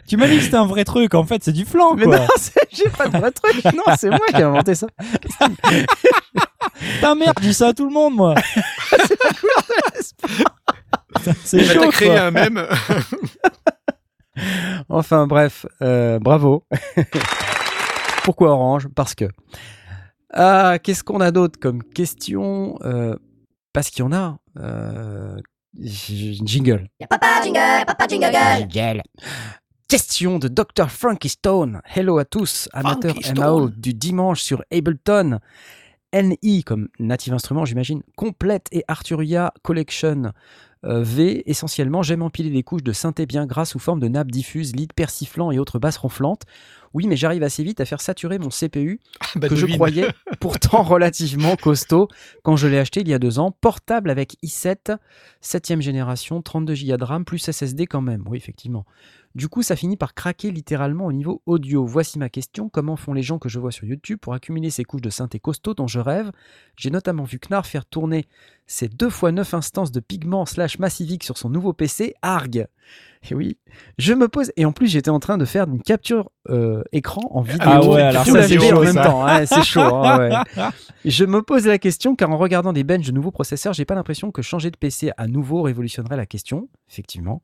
Tu m'as dit que c'était un vrai truc. En fait, c'est du flan Mais quoi. non, c'est- j'ai pas de vrai truc. Non, c'est moi qui ai inventé ça. Putain merde, je dis ça à tout le monde moi. C'est chaud. t'as créé quoi. un même. Enfin bref, euh, bravo. Pourquoi orange? Parce que. Ah, qu'est-ce qu'on a d'autre comme question? Euh, Parce qu'il y en a. Euh, jingle. Papa jingle, papa jingle. Jingle. Question de Dr. Frankie Stone. Hello à tous, amateurs MAO du dimanche sur Ableton. NI comme Native Instrument, j'imagine. Complète et Arturia Collection euh, V. Essentiellement, j'aime empiler des couches de synthé bien grasses sous forme de nappes diffuses, leads persiflants et autres basses ronflantes. Oui, mais j'arrive assez vite à faire saturer mon CPU Bah, que je croyais pourtant relativement costaud quand je l'ai acheté il y a deux ans. Portable avec i7, 7ème génération, 32 Go de RAM, plus SSD quand même. Oui, effectivement. Du coup, ça finit par craquer littéralement au niveau audio. Voici ma question. Comment font les gens que je vois sur YouTube pour accumuler ces couches de synthé costaud dont je rêve? J'ai notamment vu Knarr faire tourner ses 2 x 9 instances de pigment slash massivique sur son nouveau PC, ARG. Et oui, je me pose, et en plus j'étais en train de faire une capture euh, écran en vidéo, Ah ouais, alors ça, c'est chaud, en même ça. temps, ouais, c'est chaud. hein, ouais. Je me pose la question car en regardant des benches de nouveaux processeurs, j'ai pas l'impression que changer de PC à nouveau révolutionnerait la question. Effectivement,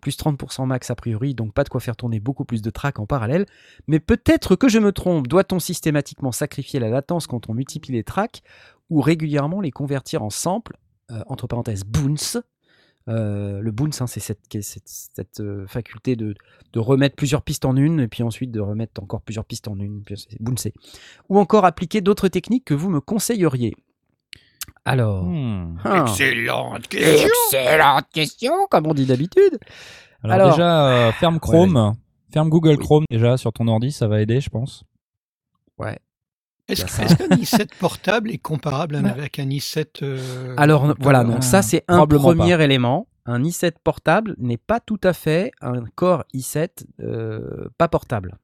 plus 30% max a priori, donc pas de quoi faire tourner beaucoup plus de tracks en parallèle. Mais peut-être que je me trompe. Doit-on systématiquement sacrifier la latence quand on multiplie les tracks ou régulièrement les convertir en samples, euh, entre parenthèses bounce Euh, le bounce, hein, c'est cette, euh, faculté de, remettre plusieurs pistes en une, et puis ensuite de remettre encore plusieurs pistes en une, puis. Ou encore appliquer d'autres techniques que vous me conseilleriez. Alors. Hmm. hein. Excellente question. Excellente question, comme on dit d'habitude. Alors, Alors- déjà, euh, ferme Chrome. Ferme Google Chrome déjà sur ton ordi, ça va aider, je pense. Ça. est-ce qu'un i7 portable est comparable avec un i7 euh, Alors voilà, non, euh, ça c'est un premier élément. Un i7 portable n'est pas tout à fait un Core i7 euh, pas portable.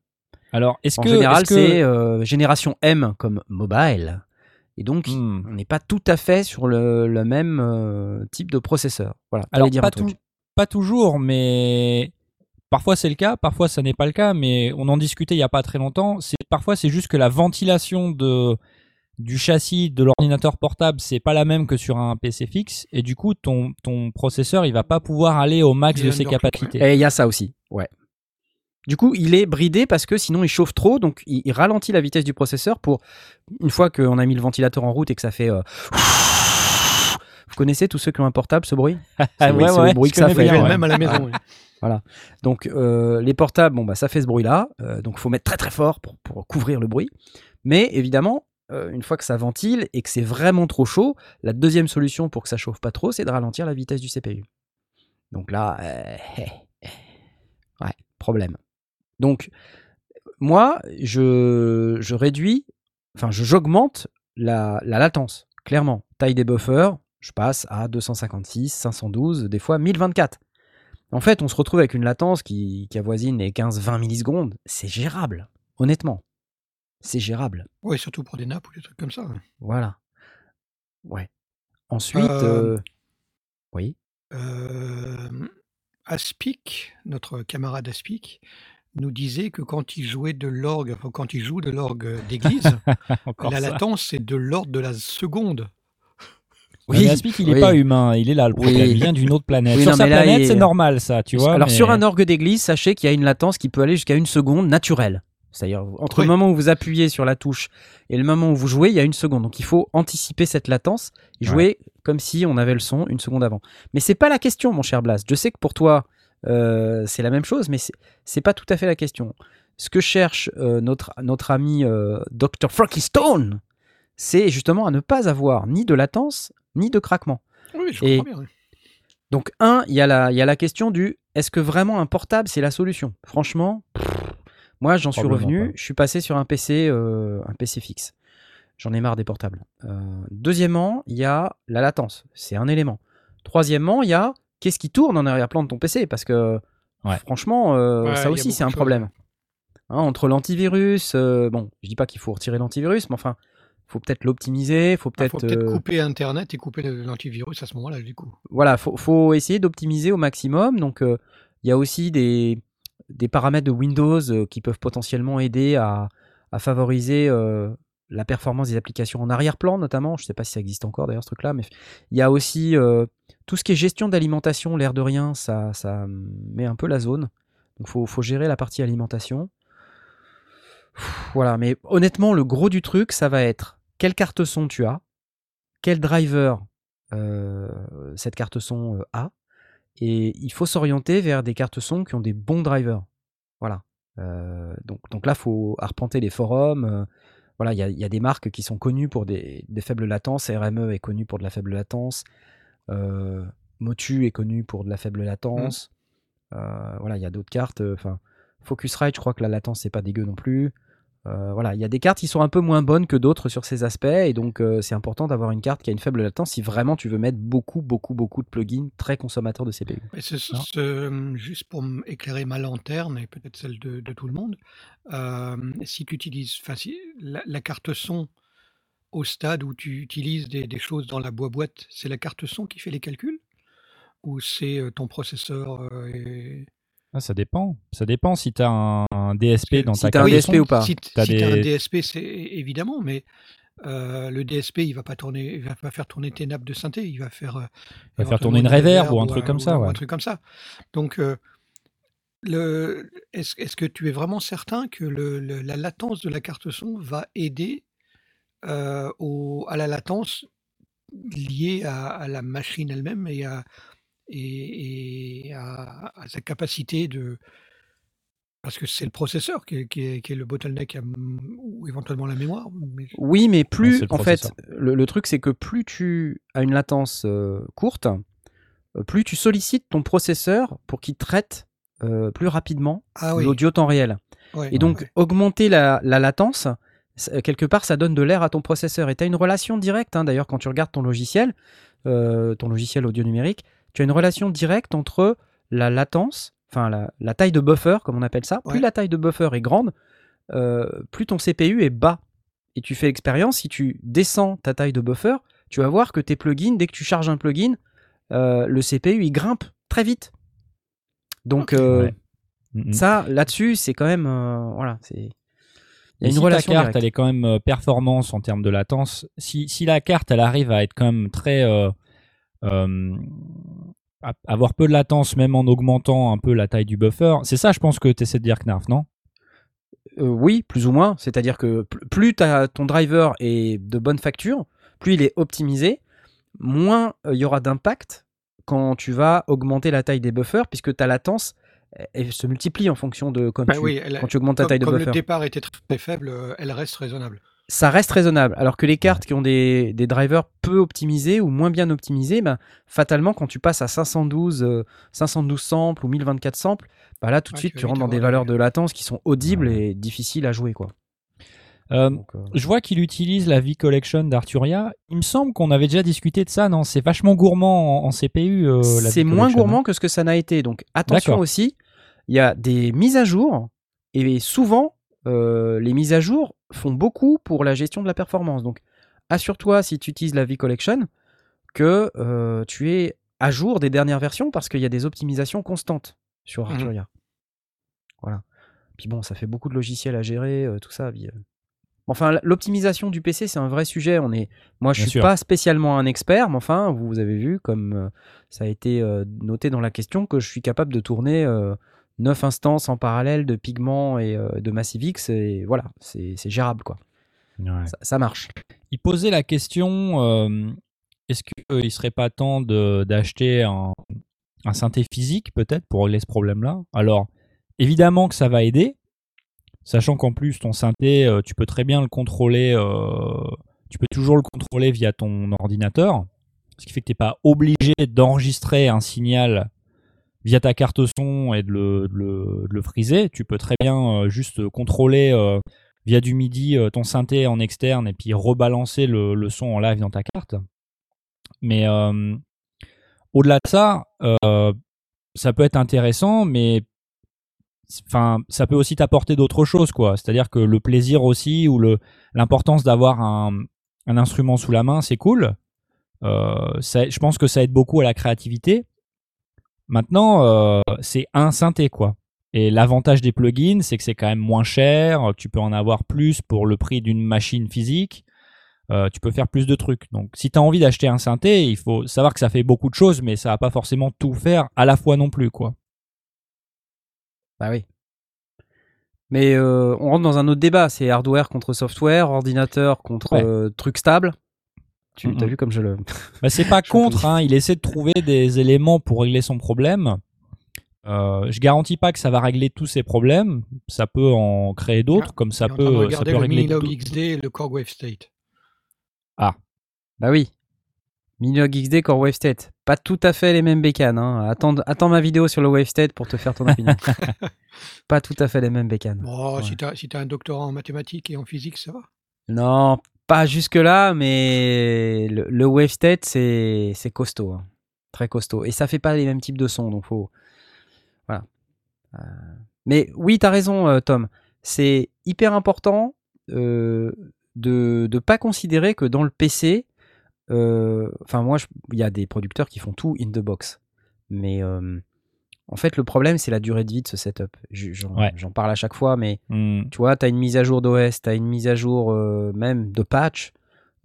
Alors, est-ce En que. général, est-ce que- c'est euh, génération M comme mobile. Et donc, Hmm. on n'est pas tout à fait sur le, le même euh, type de processeur. Voilà. Alors, dire pas, un truc. tou- pas toujours, mais parfois c'est le cas, parfois ça n'est pas le cas, mais on en discutait il n'y a pas très longtemps. C'est Parfois, c'est juste que la ventilation de, du châssis de l'ordinateur portable, c'est pas la même que sur un PC fixe, et du coup, ton, ton processeur, il va pas pouvoir aller au max Il de ses capacités. Et il y a ça aussi, ouais. Du coup, il est bridé parce que sinon il chauffe trop, donc il, il ralentit la vitesse du processeur pour, une fois qu'on a mis le ventilateur en route et que ça fait... euh, Vous connaissez tous ceux qui ont un portable, ce bruit? Ah, C'est- ouais, ouais, le bruit que ça fait, ouais. même à la maison. oui. Donc euh, les portables, bon bah ça fait ce bruit-là, euh, donc il faut mettre très très fort pour, pour couvrir le bruit. Mais évidemment, euh, une fois que ça ventile et que c'est vraiment trop chaud, la deuxième solution pour que ça chauffe pas trop, c'est de ralentir la vitesse du CPU. Donc là, ouais, problème. Donc moi, je, je réduis, enfin j'augmente la, la latence, clairement. Taille des buffers, je passe à 256, 512, des fois 1024. En fait, on se retrouve avec une latence qui, qui avoisine les 15-20 millisecondes. C'est gérable, honnêtement. C'est gérable. Oui, surtout pour des nappes ou des trucs comme ça. Voilà. Ouais. Ensuite, Euh, euh, oui. Euh, Aspic, notre camarade Aspic, nous disait que quand il jouait de l'orgue, enfin, quand il joue de l'orgue d'église, Encore la latence c'est de l'ordre de la seconde. Oui, mais Aspic, il est oui. pas humain, il est là le Oui. problème, il vient d'une autre planète. Oui, sur non, sa planète, il- c'est normal ça, tu vois. Alors mais- sur un orgue d'église, sachez qu'il y a une latence qui peut aller jusqu'à une seconde naturelle. C'est-à-dire entre Oui. le moment où vous appuyez sur la touche et le moment où vous jouez, il y a une seconde. Donc il faut anticiper cette latence et jouer comme si on avait le son une seconde avant. Mais c'est pas la question, mon cher Blas. Je sais que pour toi euh, c'est la même chose, mais c'est- pas tout à fait la question. Ce que cherche euh, notre notre ami euh, Dr Frankie Stone, c'est justement à ne pas avoir ni de latence ni de craquement. Oui, je Et- comprends bien. oui. Donc, un, il y, a la- il y a la question du est-ce que vraiment un portable, c'est la solution? Franchement, pff, moi, j'en suis revenu, pas. je suis passé sur un PC, euh, un PC fixe. J'en ai marre des portables. Euh, deuxièmement, il y a la latence, c'est un élément. Troisièmement, il y a qu'est-ce qui tourne en arrière-plan de ton PC Parce que, Ouais. franchement, euh, Ouais, ça aussi, c'est un problème. Hein, entre l'antivirus, euh, bon, je dis pas qu'il faut retirer l'antivirus, mais enfin, faut peut-être l'optimiser, faut Il peut-être. faut peut-être euh, couper Internet et couper l'antivirus à ce moment-là, du coup. voilà, faut, faut essayer d'optimiser au maximum. Donc, euh, il y a aussi des, des paramètres de Windows euh, qui peuvent potentiellement aider à, à favoriser euh, la performance des applications en arrière-plan, notamment. Je ne sais pas si ça existe encore d'ailleurs ce truc-là, mais il y a aussi euh, tout ce qui est gestion d'alimentation, l'air de rien, ça, ça met un peu la zone. Donc, faut, faut gérer la partie alimentation. Voilà, mais honnêtement, le gros du truc, ça va être quelle carte son tu as, quel driver euh, cette carte son euh, a, et il faut s'orienter vers des cartes son qui ont des bons drivers. Voilà. Donc, donc là, faut arpenter les forums. Voilà, il y a, il y a des marques qui sont connues pour des, des faibles latences. RME est connu pour de la faible latence. Euh, Motu est connu pour de la faible latence. Euh, voilà, il y a d'autres cartes. Enfin, Focusrite, je crois que la latence c'est pas dégueu non plus. Euh, voilà, il y a des cartes qui sont un peu moins bonnes que d'autres sur ces aspects, et donc euh, c'est important d'avoir une carte qui a une faible latence si vraiment tu veux mettre beaucoup, beaucoup, beaucoup de plugins très consommateurs de CPU. Et ce- juste pour éclairer ma lanterne et peut-être celle de, de tout le monde, euh, si tu utilises enfin, si la, la carte son au stade où tu utilises des, des choses dans la boîte, c'est la carte son qui fait les calculs? Ou c'est ton processeur et- Ah, ça dépend. Ça dépend si tu as un, un DSP dans Si ta t'as un carte DSP son. ou pas Si, t- T'as si t'as un DSP, c'est évidemment, mais euh, le DSP, il va pas tourner, il va pas faire tourner tes nappes de synthé, il va faire, euh, va faire tourner une reverb ou un ou truc comme ça, ou ouais. un truc comme ça. Donc, euh, le, est-ce, que tu es vraiment certain que le, le- la latence de la carte son va aider euh, au, à la latence liée à, à la machine elle-même et, à, et, et à, à sa capacité de, Parce que c'est le processeur qui est, qui est- qui est le bottleneck, ou éventuellement la mémoire. mais- Oui, mais plus, en fait, le, le truc, c'est que plus tu as une latence euh, courte, euh, plus tu sollicites ton processeur pour qu'il traite euh, plus rapidement Ah oui. l'audio temps réel. ouais, Et donc, ouais. augmenter la, la latence, quelque part, ça donne de l'air à ton processeur. Et tu as une relation directe, hein, d'ailleurs, quand tu regardes ton logiciel, euh, ton logiciel audio numérique, tu as une relation directe entre la latence, enfin la, la taille de buffer, comme on appelle ça. Plus Ouais. la taille de buffer est grande, euh, plus ton CPU est bas. Et tu fais l'expérience, si tu descends ta taille de buffer, tu vas voir que tes plugins, dès que tu charges un plugin, euh, le CPU, il grimpe très vite. Donc, euh, Ouais. Ça, là-dessus, c'est quand même. euh, voilà, c'est. Il y a Et une si relation ta carte, directe. elle est quand même performance en termes de latence, si, si la carte, elle arrive à être quand même très... euh, avoir peu de latence, même en augmentant un peu la taille du buffer, c'est ça, je pense, que tu essaies de dire, Knarf, non? Euh, oui, plus ou moins. C'est-à-dire que pl- plus ton driver est de bonne facture, plus il est optimisé, moins euh, il y aura d'impact quand tu vas augmenter la taille des buffers, puisque ta latence elle, elle se multiplie en fonction de comme Bah tu, oui, elle- quand tu augmentes ta comme, taille de comme buffer. le départ était très faible, elle reste raisonnable. Ça reste raisonnable. Alors que les cartes qui ont des, des drivers peu optimisés ou moins bien optimisés, ben, fatalement, quand tu passes à 512, euh, 512 samples ou 1024 samples, bah là, tout de Ouais, suite, tu rentres dans des valeurs de latence qui sont audibles et difficiles à jouer. Quoi. Euh, Donc, euh, Je vois qu'il utilise la V-Collection d'Arturia. Il me semble qu'on avait déjà discuté de ça, non? C'est vachement gourmand en, en CPU. euh, c'est moins hein. gourmand que ce que ça n'a été. Donc attention aussi, il y a des mises à jour et souvent euh, les mises à jour font beaucoup pour la gestion de la performance. Donc assure-toi si tu utilises la V-Collection que euh, tu es à jour des dernières versions parce qu'il y a des optimisations constantes sur Mhm. Arturia. Voilà. Puis bon, ça fait beaucoup de logiciels à gérer, euh, tout ça. puis. Enfin, l'optimisation du PC, c'est un vrai sujet. On est, moi, je Bien suis sûr. pas spécialement un expert, mais enfin, vous avez vu, comme ça a été noté dans la question, que je suis capable de tourner 9 instances en parallèle de Pigment et euh, de MassiveX, et voilà, c'est c'est gérable, quoi. Ouais. Ça, ça marche. Il posait la question euh, est-ce qu'il ne serait pas temps de- d'acheter un, un synthé physique, peut-être, pour régler ce problème-là? Alors, évidemment que ça va aider, sachant qu'en plus, ton synthé, euh, tu peux très bien le contrôler, euh, tu peux toujours le contrôler via ton ordinateur, ce qui fait que tu n'es pas obligé d'enregistrer un signal via ta carte son et de le, de le, de le friser. Tu peux très bien euh, juste contrôler euh, via du MIDI euh, ton synthé en externe et puis rebalancer le, le son en live dans ta carte. Mais euh, au-delà de ça, euh, ça peut être intéressant, mais enfin, ça peut aussi t'apporter d'autres choses, quoi. C'est-à-dire que le plaisir aussi ou l'importance d'avoir un, un instrument sous la main, c'est cool. Euh, ça- je pense que ça aide beaucoup à la créativité. Maintenant, euh, c'est un synthé, quoi. Et l'avantage des plugins, c'est que c'est quand même moins cher. Tu peux en avoir plus pour le prix d'une machine physique. Euh, tu peux faire plus de trucs. Donc, si tu as envie d'acheter un synthé, il faut savoir que ça fait beaucoup de choses, mais ça va pas forcément tout faire à la fois non plus, quoi. Bah oui. Mais euh, on rentre dans un autre débat, c'est hardware contre software, ordinateur contre Ouais. euh, truc stable. Tu Mhm. as vu comme je le... Bah, c'est pas contre, hein, il essaie de trouver des éléments pour régler son problème. Euh, je garantis pas que ça va régler tous ses problèmes. Ça peut en créer d'autres, comme ça peut, ça peut le régler Minilog. XD et le Core Wave State. Bah oui. Minilog XD, Core Wave State. Pas tout à fait les mêmes bécanes. Hein. Attends, attends ma vidéo sur le Wave State pour te faire ton opinion. pas tout à fait les mêmes bécanes. Bon, Ouais. si tu as, si t'as un doctorat en mathématiques et en physique, ça va. Non, pas jusque-là, mais le, le Wave State, c'est costaud. hein. Très costaud. Et ça fait pas les mêmes types de sons, donc faut. Voilà. Euh, Mais oui, tu as raison, euh, Tom. C'est hyper important euh, de ne pas considérer que dans le PC, enfin, moi, il y a des producteurs qui font tout in the box. Mais en fait, le problème, c'est la durée de vie de ce setup. Je- J'en Ouais. parle à chaque fois, mais Hmm. tu vois, tu as une mise à jour d'OS, tu as une mise à jour euh, même de patch,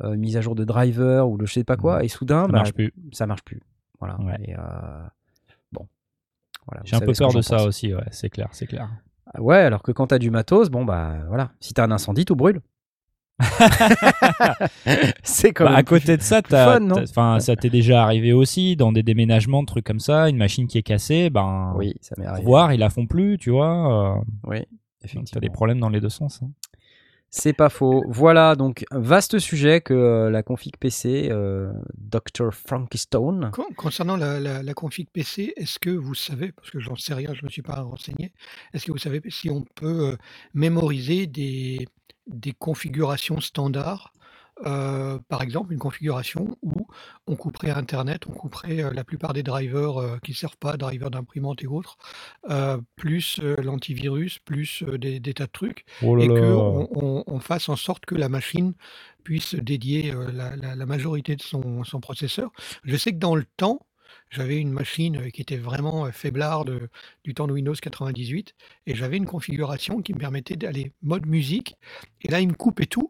euh, une mise à jour de driver ou de je sais pas quoi, et soudain, ça bah, marche plus. ça marche plus. Voilà. Ouais. Et, euh, bon. Voilà, J'ai un peu peur de ça pense. aussi, ouais, c'est clair, c'est clair. Ah Ouais, alors que quand tu as du matos, bon, bah voilà, si tu as un incendie, tout brûle. c'est quand Bah, même à côté de ça, t'as- enfin, ça t'est déjà arrivé aussi dans des déménagements, de trucs comme ça, une machine qui est cassée, ben, Oui, ça m'est arrivé. voir, ils la font plus, tu vois. euh, Oui, donc t'as effectivement. des problèmes dans les deux sens. hein. C'est pas faux. Voilà, donc vaste sujet que euh, la config PC, euh, Dr. Frankie Stone. Con- Concernant la, la- la config PC, est-ce que vous savez, parce que j'en sais rien, je ne me suis pas renseigné, est-ce que vous savez si on peut euh, mémoriser des, des configurations standards euh, par exemple, une configuration où on couperait Internet, on couperait euh, la plupart des drivers euh, qui ne servent pas, drivers d'imprimante et autres, plus l'antivirus, plus des, des tas de trucs, Oh là et qu'on on, on fasse en sorte que la machine puisse dédier la, la- la majorité de son, son processeur. Je sais que dans le temps, j'avais une machine qui était vraiment faiblarde du temps de Windows 98 et j'avais une configuration qui me permettait d'aller mode musique et là il me coupait tout.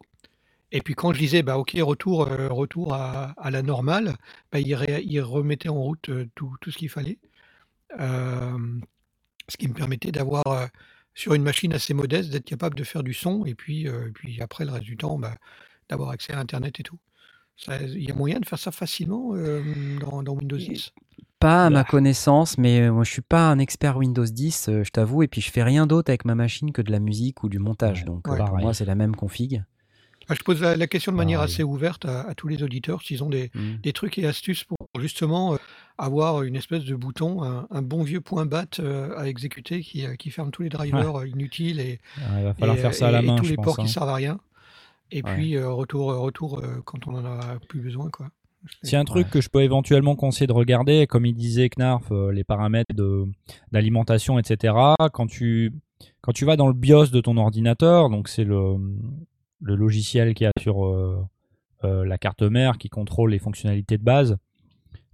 Et puis quand je disais bah ok retour retour à, la normale, bah, il, remettait en route tout, tout ce qu'il fallait. Ce qui me permettait d'avoir sur une machine assez modeste d'être capable de faire du son et puis, puis après le reste du temps bah, d'avoir accès à internet et tout. Il y a moyen de faire ça facilement euh, dans, dans Windows 10 Pas à ma Bah. connaissance, mais euh, moi je suis pas un expert Windows 10, euh, je t'avoue, et puis je fais rien d'autre avec ma machine que de la musique ou du montage. Donc ouais. pour moi c'est la même config. Ah, Je pose la, la question de manière assez ouverte à, à tous les auditeurs s'ils ont des, Mm. des trucs et astuces pour justement euh, avoir une espèce de bouton, un, un bon vieux point bat euh, à exécuter qui, euh, qui ferme tous les drivers inutiles et, il va falloir et, faire ça à la et- et main, tous je les pense. ports hein. qui servent à rien. Et Ouais. puis euh, retour, retour euh, quand on en a plus besoin. Quoi. A un truc que je peux éventuellement conseiller de regarder, comme il disait Knarf, euh, les paramètres d'alimentation, etc. Quand tu, quand tu vas dans le BIOS de ton ordinateur, donc c'est le, le logiciel qui a sur euh, euh, la carte mère qui contrôle les fonctionnalités de base.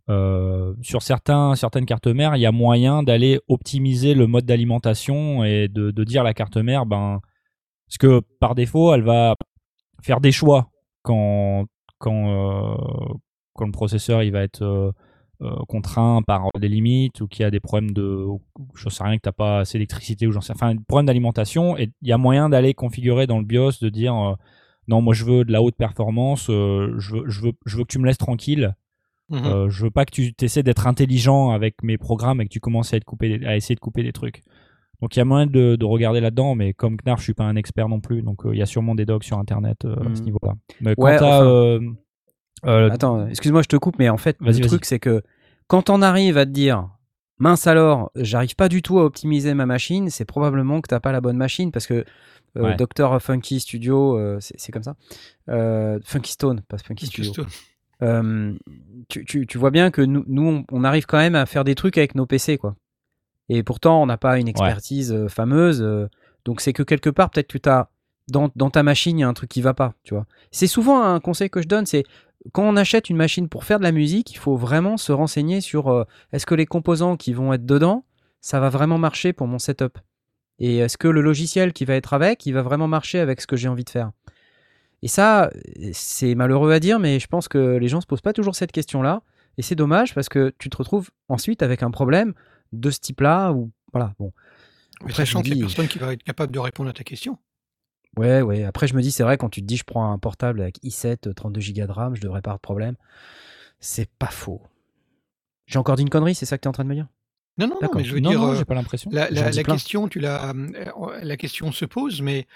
euh, sur certains, certaines cartes mères, il y a moyen d'aller optimiser le mode d'alimentation et de, de dire à la carte mère, ben, parce que par défaut, elle va faire des choix quand, quand, euh, quand le processeur il va être euh, euh, contraint par des limites ou qu'il y a des problèmes de je sais rien que t'as pas assez d'électricité ou j'en sais enfin des problèmes d'alimentation et il y a moyen d'aller configurer dans le BIOS de dire euh, non moi je veux de la haute performance euh, je, veux, je, veux, je veux que tu me laisses tranquille Mhm. euh, je veux pas que tu essaies d'être intelligent avec mes programmes et que tu commences à, être coupé, à essayer de couper des trucs donc il y a moyen de, de regarder là-dedans mais comme Knarf je suis pas un expert non plus donc euh, il y a sûrement des docs sur internet euh, à ce Mhm. niveau-là mais quant Ouais, à enfin- euh, euh, Attends, excuse-moi, je te coupe, mais en fait, le truc, c'est que quand on arrive à te dire, mince alors, j'arrive pas du tout à optimiser ma machine, c'est probablement que t'as pas la bonne machine parce que euh, Ouais. Dr. Funky Studio, euh, c'est c'est comme ça. Euh, Funky Stone, pas Funky Studio. Euh, tu, tu- tu vois bien que nous, nous, on, on arrive quand même à faire des trucs avec nos PC, quoi. Et pourtant, on n'a pas une expertise euh, fameuse. euh, donc, c'est que quelque part, peut-être que tu as dans, dans ta machine, il y a un truc qui va pas, tu vois. C'est souvent un conseil que je donne, c'est quand on achète une machine pour faire de la musique, il faut vraiment se renseigner sur euh, est-ce que les composants qui vont être dedans, ça va vraiment marcher pour mon setup? Et est-ce que le logiciel qui va être avec, il va vraiment marcher avec ce que j'ai envie de faire? Et ça, c'est malheureux à dire, mais je pense que les gens se posent pas toujours cette question-là. Et c'est dommage parce que tu te retrouves ensuite avec un problème de ce type-là. Ou voilà, bon. Mais Après, sachant qu'il n'y a personne qui va être capable de répondre à ta question. Ouais, ouais. Après, je me dis, c'est vrai, quand tu te dis, je prends un portable avec i7, 32 Go de RAM, je devrais pas avoir de problème. C'est pas faux. J'ai encore dit une connerie, c'est ça que tu es en train de me dire? Non, non, non, mais je veux non, dire, non, euh, j'ai pas l'impression. la, la- question, tu l'as, euh, la question se pose, mais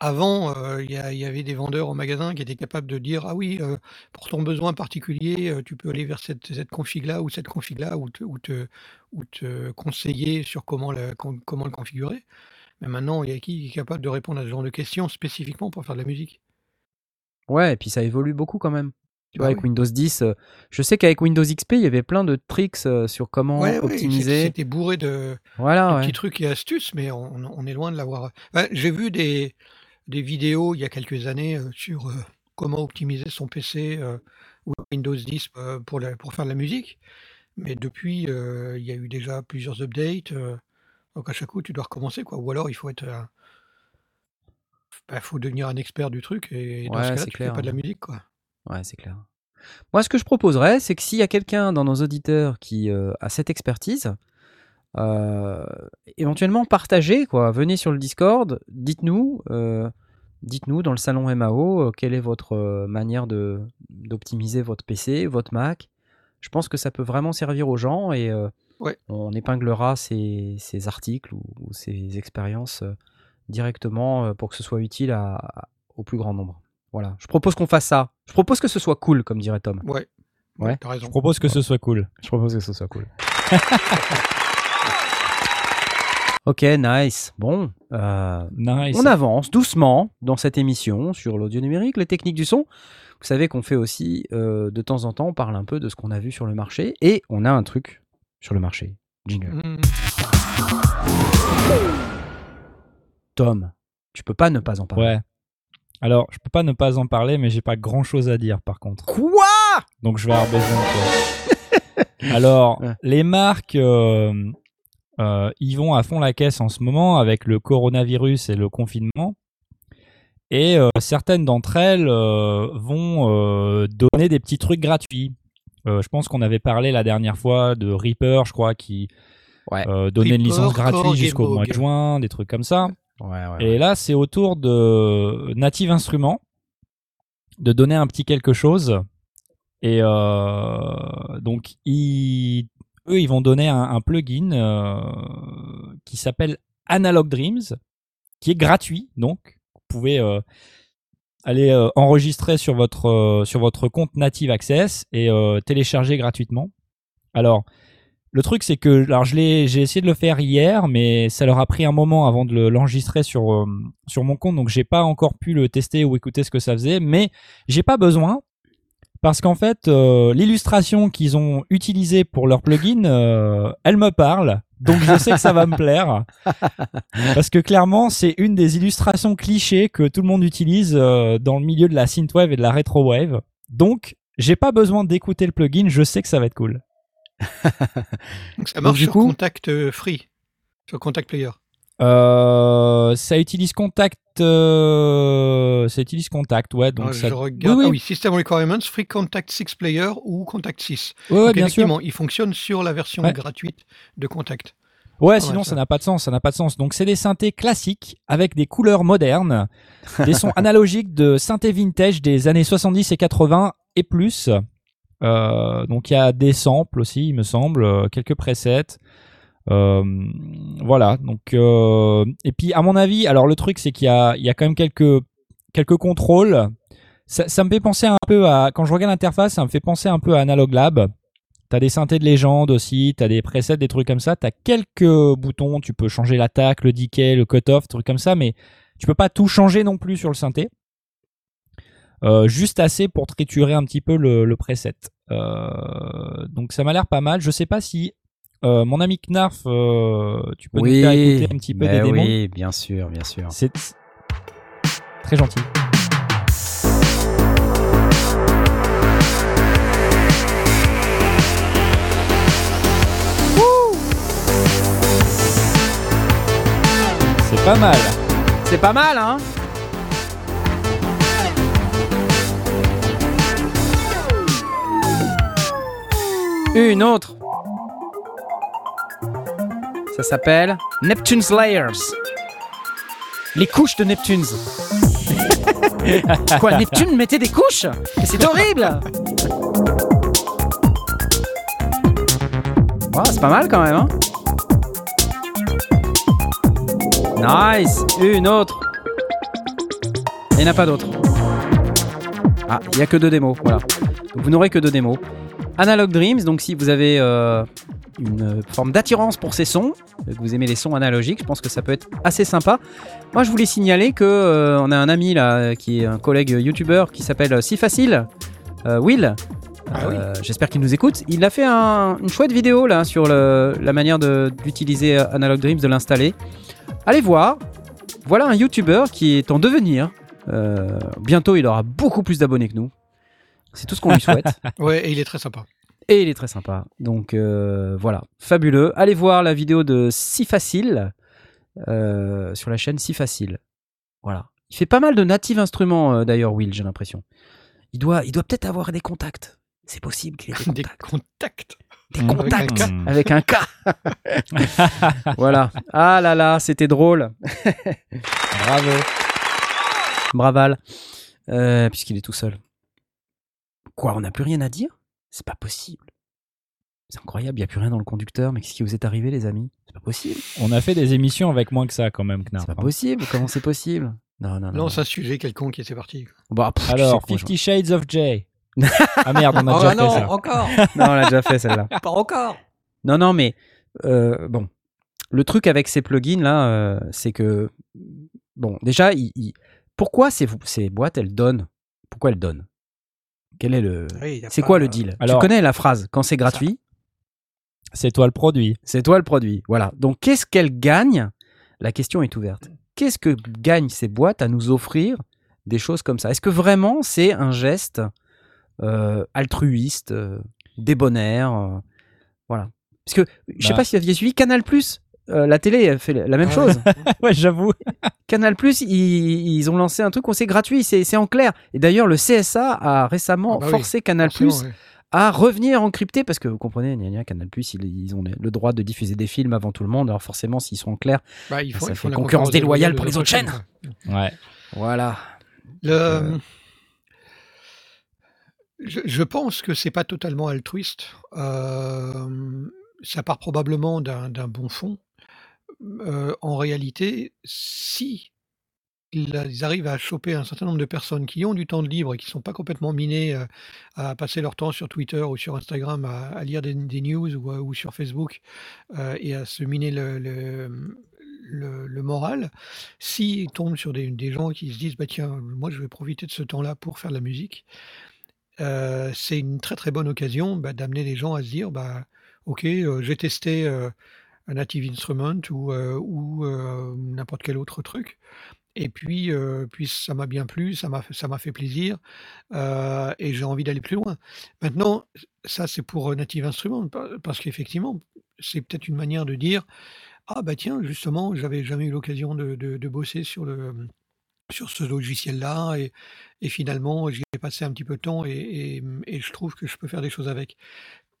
avant, euh, il y, a- il y avait des vendeurs au magasin qui étaient capables de dire ah oui, euh, pour ton besoin particulier, euh, tu peux aller vers cette, cette config-là ou cette config-là ou te, ou te, ou te conseiller sur comment le, com- comment le configurer. Mais maintenant, il y a qui qui est capable de répondre à ce genre de questions spécifiquement pour faire de la musique Ouais, et puis ça évolue beaucoup quand même. Tu Bah vois, avec oui. Windows 10, euh, je sais qu'avec Windows XP, il y avait plein de tricks sur comment Ouais, optimiser. C'était bourré de, Voilà, ouais. petits trucs et astuces, mais on, on est loin de l'avoir. Ouais, J'ai vu des, des vidéos il y a quelques années euh, sur euh, comment optimiser son PC euh, ou Windows 10 euh, pour, la- pour faire de la musique. Mais depuis, il y a eu déjà plusieurs updates. donc à chaque coup, tu dois recommencer. Quoi. Ou alors, il faut être. un- bah, faut devenir un expert du truc. Et dans Ouais, ce cas-là, tu clair, fais pas de la musique. Quoi. Ouais, c'est clair. Moi, ce que je proposerais, c'est que s'il y a quelqu'un dans nos auditeurs qui euh, a cette expertise, euh, éventuellement partagez, quoi. Venez sur le Discord, dites-nous, euh, dites-nous dans le salon MAO euh, quelle est votre euh, manière de d'optimiser votre PC, votre Mac. Je pense que ça peut vraiment servir aux gens et euh, Ouais. on épinglera ces, ces articles ou, ou ces expériences euh, directement euh, pour que ce soit utile à- à- au plus grand nombre. Voilà. Je propose qu'on fasse ça. Je propose que ce soit cool, comme dirait Tom. Ouais. Ouais. T'as raison. Je propose que ce soit cool. Je propose que ce soit cool. ok, nice. Bon, euh, Nice. on avance doucement dans cette émission sur l'audio numérique, les techniques du son. Vous savez qu'on fait aussi, euh, de temps en temps, on parle un peu de ce qu'on a vu sur le marché et on a un truc sur le marché. Jingle. Mm. Tom, tu peux pas ne pas en parler. Ouais. Alors, je peux pas ne pas en parler, mais j'ai pas grand chose à dire par contre. Quoi? Donc je vais avoir besoin de toi. Alors, Ouais. les marques, euh, euh, ils vont à fond la caisse en ce moment avec le coronavirus et le confinement. Et euh, certaines d'entre elles euh, vont euh, donner des petits trucs gratuits. Euh, je pense qu'on avait parlé la dernière fois de Reaper, je crois, qui Ouais. euh, donnait une licence gratuite jusqu'au mois de juin, des trucs comme ça. Ouais, ouais. Et là, c'est au tour de Native Instruments de donner un petit quelque chose. Et euh, donc, ils, eux, ils vont donner un, plugin euh, qui s'appelle Analog Dreams, qui est gratuit. Donc, vous pouvez euh, aller euh, enregistrer sur votre, sur votre compte Native Access et télécharger gratuitement. Alors, le truc, c'est que alors je l'ai, j'ai essayé de le faire hier, mais ça leur a pris un moment avant de le- l'enregistrer sur sur mon compte, donc j'ai pas encore pu le tester ou écouter ce que ça faisait. Mais j'ai pas besoin parce qu'en fait, euh, l'illustration qu'ils ont utilisée pour leur plugin, euh, elle me parle, donc je sais que ça va me plaire parce que clairement, c'est une des illustrations clichés que tout le monde utilise euh, dans le milieu de la synthwave et de la retrowave. Donc, j'ai pas besoin d'écouter le plugin, je sais que ça va être cool. Donc ça Donc, marche du sur coup- Contact Free, sur Contact Player. Euh, ça utilise Contact. Euh, ça utilise Contact, ouais. Donc Ah, ça... Je regarde. Oui, Ah oui. oui, System Requirements, Free Contact 6 Player ou Contact 6. Ouais, ouais, Donc, bien sûr. il fonctionne sur la version Ouais. gratuite de Contact. Ouais, sinon ça. n'a pas de sens. Ça n'a pas de sens. Donc c'est des synthés classiques avec des couleurs modernes, des sons analogiques de synthé vintage des années 70 et 80 et plus. Euh, donc il y a des samples aussi, il me semble, euh, quelques presets. Euh, voilà. Donc euh, et puis à mon avis, alors le truc c'est qu'il y a, il y a quand même quelques quelques contrôles. Ça, ça me fait penser un peu à quand je regarde l'interface, ça me fait penser un peu à Analog Lab. T'as des synthés de légende aussi, t'as des presets, des trucs comme ça. T'as quelques boutons, tu peux changer l'attaque, le decay, le cutoff, trucs comme ça, mais tu peux pas tout changer non plus sur le synthé. Euh, juste assez pour triturer un petit peu le, le preset. Euh, donc ça m'a l'air pas mal. Je sais pas si euh, mon ami Knarf, euh, tu peux nous faire écouter un petit peu mais des démos. oui, bien sûr, bien sûr. C'est très gentil. C'est pas mal. C'est pas mal, hein? Une autre. Ça s'appelle Neptune's Layers. Les couches de Neptunes. Quoi, Neptune mettait des couches? Mais c'est horrible C'est pas mal quand même, hein? Nice Une autre Il n'y en a pas d'autres. Ah, il n'y a que deux démos, voilà. Donc vous n'aurez que deux démos. Analog Dreams, donc si vous avez euh, une forme d'attirance pour ces sons, euh, que vous aimez les sons analogiques, je pense que ça peut être assez sympa. Moi, je voulais signaler que euh, on a un ami là, qui est un collègue youtubeur qui s'appelle euh, Si Facile, euh, Will. Ah oui. Euh, J'espère qu'il nous écoute. Il a fait un- une chouette vidéo là sur le- la manière d'utiliser euh, Analog Dreams, de l'installer. Allez voir. Voilà un YouTuber qui est en devenir. Euh, bientôt, il aura beaucoup plus d'abonnés que nous. C'est tout ce qu'on lui souhaite. Ouais, et il est très sympa. Et il est très sympa. Donc euh, voilà, fabuleux. Allez voir la vidéo de Si Facile euh, sur la chaîne Si Facile. Voilà. Il fait pas mal de native instruments euh, d'ailleurs, Will, j'ai l'impression. Il doit, il doit peut-être avoir des contacts. C'est possible qu'il ait des Des contacts. contacts. Des contacts avec un K. voilà. Ah là là, c'était drôle. Bravo. Braval, euh, puisqu'il est tout seul. Quoi, on n'a plus rien à dire? C'est pas possible. C'est incroyable, il n'y a plus rien dans le conducteur. Mais qu'est-ce qui vous est arrivé, les amis? C'est pas possible. On a fait des émissions avec moins que ça quand même, Knarf. C'est pas hein. possible. Comment c'est possible? Non, non, non. Lance un sujet quelconque et c'est parti. Bah, pff, tu sais Alors, quoi, Fifty Shades of Jay. ah merde, on a Oh déjà non, fait ça. encore je- Non, on l'a déjà fait celle-là. Pas encore Non, non, mais euh, bon, le truc avec ces plugins là, euh, c'est que bon, déjà, il- il- pourquoi ces, ces boîtes elles donnent? Pourquoi elles donnent? Quel est le Oui, C'est quoi le deal? Alors- Tu connais la phrase quand c'est gratuit, C'est toi le produit. c'est toi le produit. Voilà. Donc qu'est-ce qu'elles gagnent La question est ouverte. Qu'est-ce que gagnent ces boîtes à nous offrir des choses comme ça? Est-ce que vraiment c'est un geste euh, altruiste, euh, débonnaire euh, Voilà? Parce que je sais Bah. pas si vous aviez suivi Canal Plus? La télé elle fait la même chose. ouais, j'avoue. Canal Plus, ils, ils ont lancé un truc où c'est gratuit, c'est c'est en clair. Et d'ailleurs, le CSA a récemment Ah bah oui, forcé Canal Plus à revenir encrypté parce que vous comprenez, gna gna, Canal Plus, ils, ils ont le droit de diffuser des films avant tout le monde. Alors forcément, s'ils sont en clair, Bah, il faut, ça il faut fait concurrence déloyale pour les autres chaînes. Ouais. voilà. Le- Euh, je, je pense que c'est pas totalement altruiste. Euh, ça part probablement d'un d'un bon fond. Euh, en réalité, si ils arrivent à choper un certain nombre de personnes qui ont du temps de libre et qui sont pas complètement minées euh, à passer leur temps sur Twitter ou sur Instagram à, lire des, news ou, sur Facebook euh, et à se miner le, moral, s'ils tombent sur des, gens qui se disent bah tiens moi je vais profiter de ce temps-là pour faire de la musique, c'est une très très bonne occasion bah, d'amener les gens à se dire bah ok euh, j'ai testé un Native Instrument ou, euh, ou euh, n'importe quel autre truc. Et puis, euh, puis ça m'a bien plu, ça m'a ça m'a fait plaisir, et j'ai envie d'aller plus loin. Maintenant, ça c'est pour Native Instruments, pa- parce qu'effectivement, c'est peut-être une manière de dire, ah bah tiens, justement, j'avais jamais eu l'occasion de, de- bosser sur le sur ce logiciel-là, et, et finalement, j'y ai passé un petit peu de temps, et- et je trouve que je peux faire des choses avec.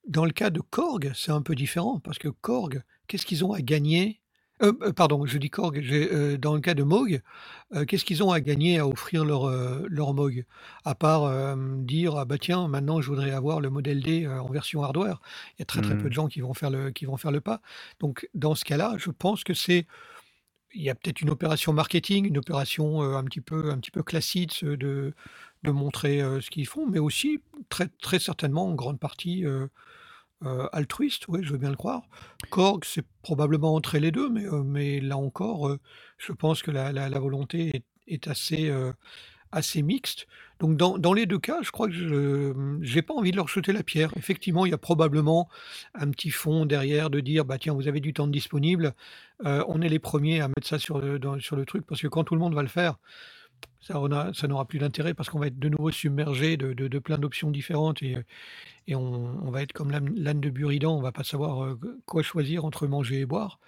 Dans le cas de Korg, c'est un peu différent, parce que Korg, qu'est-ce qu'ils ont à gagner Euh, euh, Pardon, je dis Korg, euh, dans le cas de Moog, euh, qu'est-ce qu'ils ont à gagner à offrir leur, leur Moog? À part dire, ah bah tiens, maintenant je voudrais avoir le modèle D en version hardware. Il y a très très peu de gens qui vont faire le, qui vont faire le pas. Donc dans ce cas-là, je pense que c'est il y a peut-être une opération marketing, une opération un petit peu, un petit peu classique de, de, montrer ce qu'ils font, mais aussi très, très certainement en grande partie euh, altruiste, oui, je veux bien le croire. Korg, c'est probablement entre les deux, mais, euh, là encore, euh, je pense que la, volonté est, assez, mixte. Donc dans, les deux cas, je crois que je n'ai pas envie de leur jeter la pierre. Effectivement, il y a probablement un petit fond derrière de dire, bah tiens, vous avez du temps disponible, on est les premiers à mettre ça sur le truc, parce que quand tout le monde va le faire, ça, on a- ça n'aura plus d'intérêt parce qu'on va être de nouveau submergé de, de- de plein d'options différentes et, et on, on va être comme l'âne de Buridan, on va pas savoir euh, quoi choisir entre manger et boire.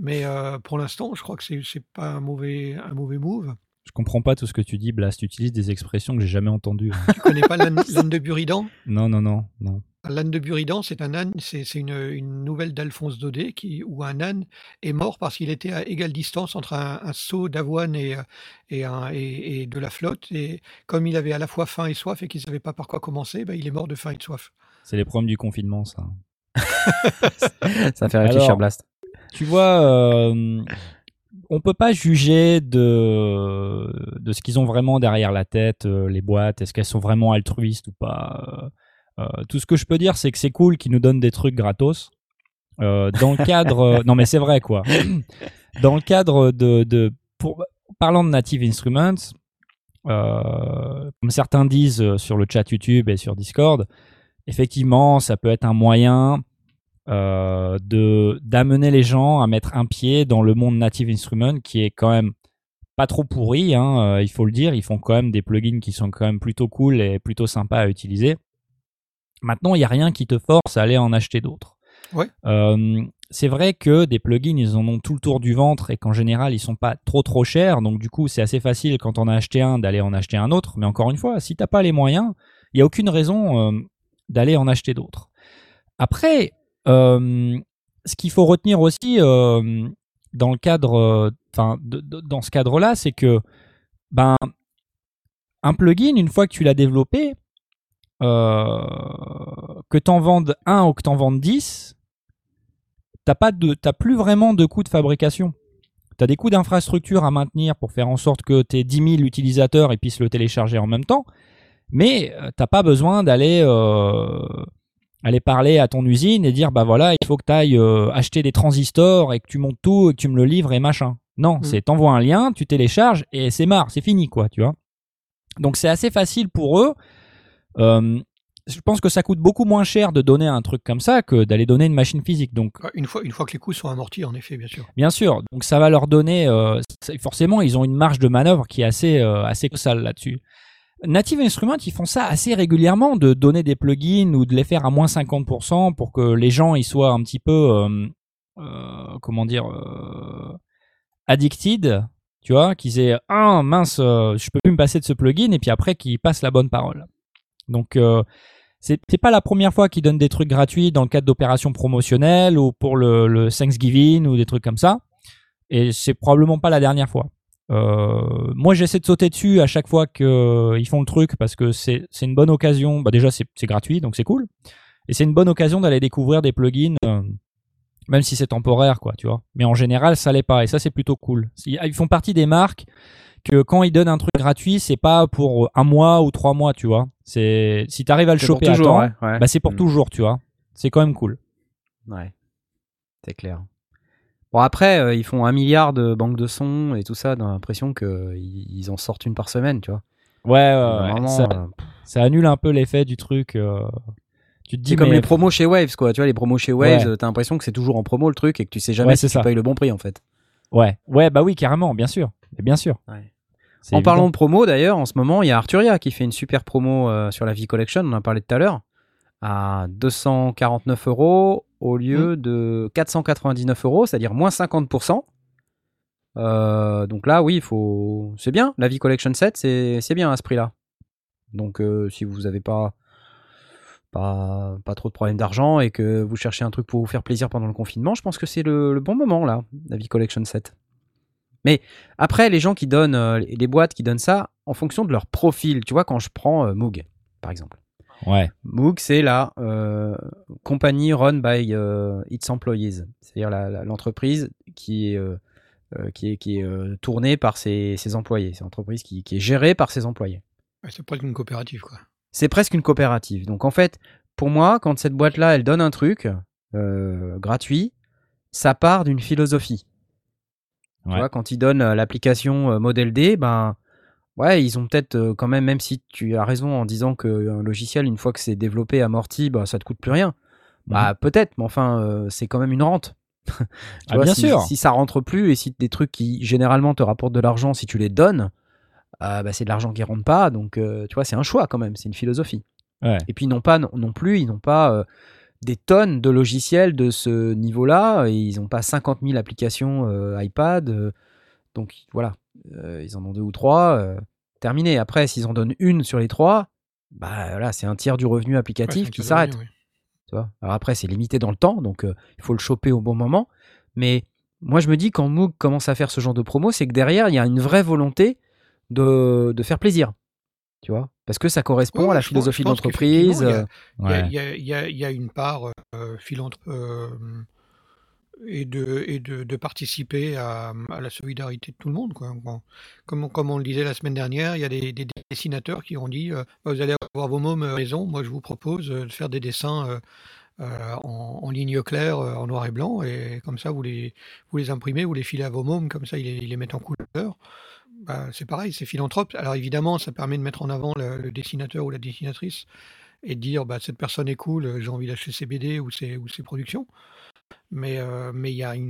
Mais euh, pour l'instant, je crois que c'est c'est pas un mauvais, un mauvais move. Je comprends pas tout ce que tu dis, Blast. Tu utilises des expressions que j'ai jamais entendues. Tu connais pas l'âne l'âne de Buridan? Non, non, non, non. L'âne de Buridan, c'est un âne, c'est une, une nouvelle d'Alphonse Daudet qui, où un âne est mort parce qu'il était à égale distance entre un, un seau d'avoine et, euh, et, un- et- et de la flotte. Et comme il avait à la fois faim et soif et qu'il ne savait pas par quoi commencer, ben, il est mort de faim et de soif. C'est les problèmes du confinement, ça. Ça fait réfléchir, Alors, Blast. Tu vois, euh, on peut pas juger de, de ce qu'ils ont vraiment derrière la tête, euh, les boîtes, est-ce qu'elles sont vraiment altruistes ou pas. Euh, tout ce que je peux dire, c'est que c'est cool qu'ils nous donnent des trucs gratos. Euh, dans le cadre, non mais c'est vrai quoi. Dans le cadre de, de pour, parlant de Native Instruments, euh, comme certains disent sur le chat YouTube et sur Discord, effectivement, ça peut être un moyen euh, de d'amener les gens à mettre un pied dans le monde Native Instruments qui est quand même pas trop pourri, hein, euh, il faut le dire. Ils font quand même des plugins qui sont quand même plutôt cool et plutôt sympas à utiliser. Maintenant, il n'y a rien qui te force à aller en acheter d'autres. Ouais. Euh, c'est vrai que des plugins, ils en ont tout le tour du ventre et qu'en général, ils sont pas trop trop chers. Donc du coup, c'est assez facile quand on a acheté un d'aller en acheter un autre. Mais encore une fois, si t'as pas les moyens, il y a aucune raison euh, d'aller en acheter d'autres. Après, euh, ce qu'il faut retenir aussi dans le cadre, enfin, dans ce cadre-là, c'est que ben un plugin, une fois que tu l'as développé, que t'en vendes un ou que t'en vendes 10, t'as pas de, t'as plus vraiment de coûts de fabrication. T'as des coûts d'infrastructure à maintenir pour faire en sorte que tes 10 000 utilisateurs ils puissent le télécharger en même temps, mais euh, t'as pas besoin d'aller euh, aller parler à ton usine et dire bah voilà il faut que tu ailles acheter des transistors et que tu montes tout et que tu me le livres et machin. Non, Mm. c'est t'envoies un lien, tu télécharges et c'est marre, c'est fini quoi, tu vois. Donc c'est assez facile pour eux. Euh, je pense que ça coûte beaucoup moins cher de donner un truc comme ça que d'aller donner une machine physique. Donc Ouais, Une fois, une fois que les coûts sont amortis, en effet, bien sûr. Bien sûr, donc ça va leur donner, euh, forcément, ils ont une marge de manœuvre qui est assez, euh, assez colossale là-dessus. Native Instruments, ils font ça assez régulièrement, de donner des plugins ou de les faire à moins 50% pour que les gens ils soient un petit peu, euh, euh, comment dire, euh, addicted, tu vois, qu'ils aient ah mince, euh, je peux plus me passer de ce plugin et puis après qu'ils passent la bonne parole. Donc euh, c'est pas la première fois qu'ils donnent des trucs gratuits dans le cadre d'opérations promotionnelles ou pour le, le Thanksgiving ou des trucs comme ça. Et c'est probablement pas la dernière fois. Euh, moi, j'essaie de sauter dessus à chaque fois qu'ils font le truc parce que c'est une bonne occasion. Bah déjà, c'est c'est gratuit, donc c'est cool. Et c'est une bonne occasion d'aller découvrir des plugins, euh, même si c'est temporaire, quoi, tu vois. Mais en général, ça l'est pas. Et ça, c'est plutôt cool. Ils font partie des marques que quand ils donnent un truc gratuit, c'est pas pour un mois ou trois mois, tu vois. C'est si t'arrives à le choper à toujours, temps, ouais, ouais. bah c'est pour Mm. toujours, tu vois. C'est quand même cool. Ouais, c'est clair. Bon, après, euh, ils font un milliard de banques de sons et tout ça, dans l'impression qu'ils ils en sortent une par semaine, tu vois. Ouais, ouais, ouais. Vraiment, ça, euh, ça annule un peu l'effet du truc. euh. Tu te dis comme mais- les promos chez Waves, quoi. Tu vois, les promos chez Waves, Ouais. euh, t'as l'impression que c'est toujours en promo le truc et que tu sais jamais Ouais, si c'est tu ça. payes le bon prix, en fait. Ouais, ouais, bah oui, carrément, bien sûr, bien sûr. Ouais. En parlant de promo, d'ailleurs, en ce moment, il y a Arturia qui fait une super promo euh, sur la V-Collection, on en a parlé tout à l'heure, à 249 euros au lieu de 499 euros, c'est-à-dire moins 50%. Euh, donc là, oui, il faut... c'est bien. La V-Collection 7, c'est c'est bien à ce prix-là. Donc euh, si vous n'avez pas, pas, pas trop de problèmes d'argent et que vous cherchez un truc pour vous faire plaisir pendant le confinement, je pense que c'est le, le bon moment, là, la V-Collection 7. Mais après, les gens qui donnent, euh, les boîtes qui donnent ça, en fonction de leur profil, tu vois, quand je prends euh, Moog, par exemple. Ouais, Moog, c'est la euh, compagnie run by euh, its employees, c'est-à-dire l'entreprise qui est, qui est, qui est euh, tournée par ses, ses employés. C'est l'entreprise qui, qui est gérée par ses employés. C'est presque une coopérative, quoi. C'est presque une coopérative. Donc en fait, pour moi, quand cette boîte-là, elle donne un truc euh, gratuit, ça part d'une philosophie. Tu vois, quand ils donnent euh, l'application euh, Model D, ben ouais, ils ont peut-être quand même, même si tu as raison en disant qu'un logiciel, une fois que c'est développé, amorti, bah, ça te coûte plus rien. Bah peut-être, mais enfin, euh, c'est quand même une rente. Tu. Ah, bien si, sûr. Si ça rentre plus et si des trucs qui généralement te rapportent de l'argent, si tu les donnes, euh, bah, c'est de l'argent qui rentre pas. Donc euh, tu vois, c'est un choix quand même, c'est une philosophie. Ouais. Et puis ils n'ont pas non, non plus, ils n'ont pas euh, des tonnes de logiciels de ce niveau-là. Ils n'ont pas 50 000 applications euh, iPad. euh, donc voilà, Euh, ils en ont deux ou trois. euh, terminé. Après, s'ils en donnent une sur les trois, bah voilà, c'est un tiers du revenu applicatif qui s'arrête. cadeau, oui. Tu vois Alors après, c'est limité dans le temps, donc euh, il faut le choper au bon moment. Mais moi, je me dis, quand Moog commence à faire ce genre de promo, c'est que derrière, il y a une vraie volonté de, de faire plaisir. Tu vois Parce que ça correspond à la philosophie il y a- euh, Il y a- Ouais. il y, a, il y a- il y a une part euh, euh, et, de, et de, de participer à, à la solidarité de tout le monde. Quoi. Comme, comme on le disait la semaine dernière, il y a des, des dessinateurs qui ont dit euh, Vous allez avoir vos mômes à maison, moi je vous propose de faire des dessins euh, en, en ligne claire, en noir et blanc, et comme ça vous les, vous les imprimez, vous les filez à vos mômes, comme ça ils les, ils les mettent en couleur. Bah, c'est pareil, c'est philanthrope. Alors évidemment, ça permet de mettre en avant le, dessinateur ou la dessinatrice et de dire bah, cette personne est cool, j'ai envie d'acheter ses BD ou ses, productions. Mais, euh,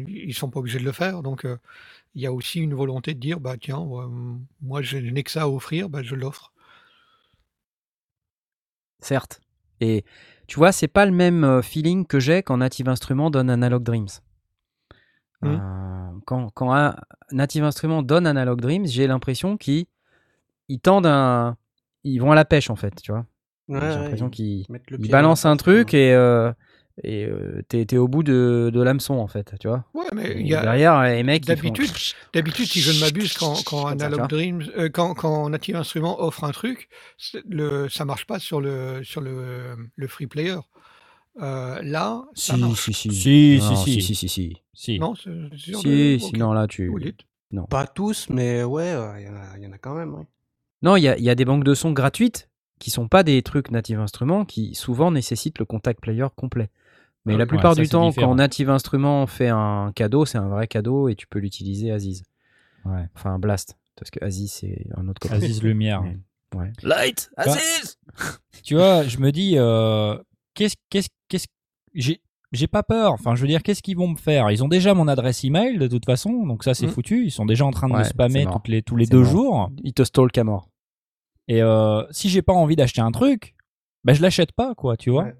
ils sont pas obligés de le faire. Donc euh, il y a aussi une volonté de dire bah, tiens, moi je n'ai que ça à offrir, bah, je l'offre. certes. Et tu vois, c'est pas le même euh, feeling que j'ai quand Native Instruments donne Analog Dreams. Mhm. Euh, quand, quand un Native Instruments donne Analog Dreams, j'ai l'impression qu'ils ils tendent un. Ils vont à la pêche en fait, tu vois. Ouais, j'ai l'impression ils qu'ils ils balancent un truc et, euh, et euh, t'es t'es au bout de, de l'hameçon en fait, tu vois. Ouais, mais Et il y a, derrière les mecs font- d'habitude, si je ne m'abuse, quand, quand Comme ça, Analog. Dreams, euh, quand, quand Native Instruments offre un truc, le, ça marche pas sur le, sur le, le free player. Euh, là, Si, si, si. Si, Non, si, si. si, si, si. Si. Non, c'est c'est sûr Si, de- si, ok. non, là, tu. Dites. Pas tous, mais ouais, euh, il y, en a- y en a quand même. ouais. Non, il y a, il y a des banques de sons gratuites qui sont pas des trucs Native Instruments qui souvent nécessitent le contact player complet. Mais Ah la plupart Ouais, ça, du temps, différent. quand Native Instruments fait un cadeau, c'est un vrai cadeau et tu peux l'utiliser Aziz. Ouais. Enfin, un blast. Parce que Aziz, c'est un autre copain. Aziz Lumière. Ouais. Light Aziz tu vois, je me dis, euh, qu'est-ce, qu'est-ce, qu'est-ce, j'ai, j'ai pas peur. Enfin, je veux dire, qu'est-ce qu'ils vont me faire? Ils ont déjà mon adresse email de toute façon, donc ça c'est Mm. foutu. Ils sont déjà en train de Ouais, me spammer toutes les, tous les deux mort. jours. Il te stalk à mort. Et euh, si j'ai pas envie d'acheter un truc, ben je l'achète pas, quoi, tu vois. Ouais.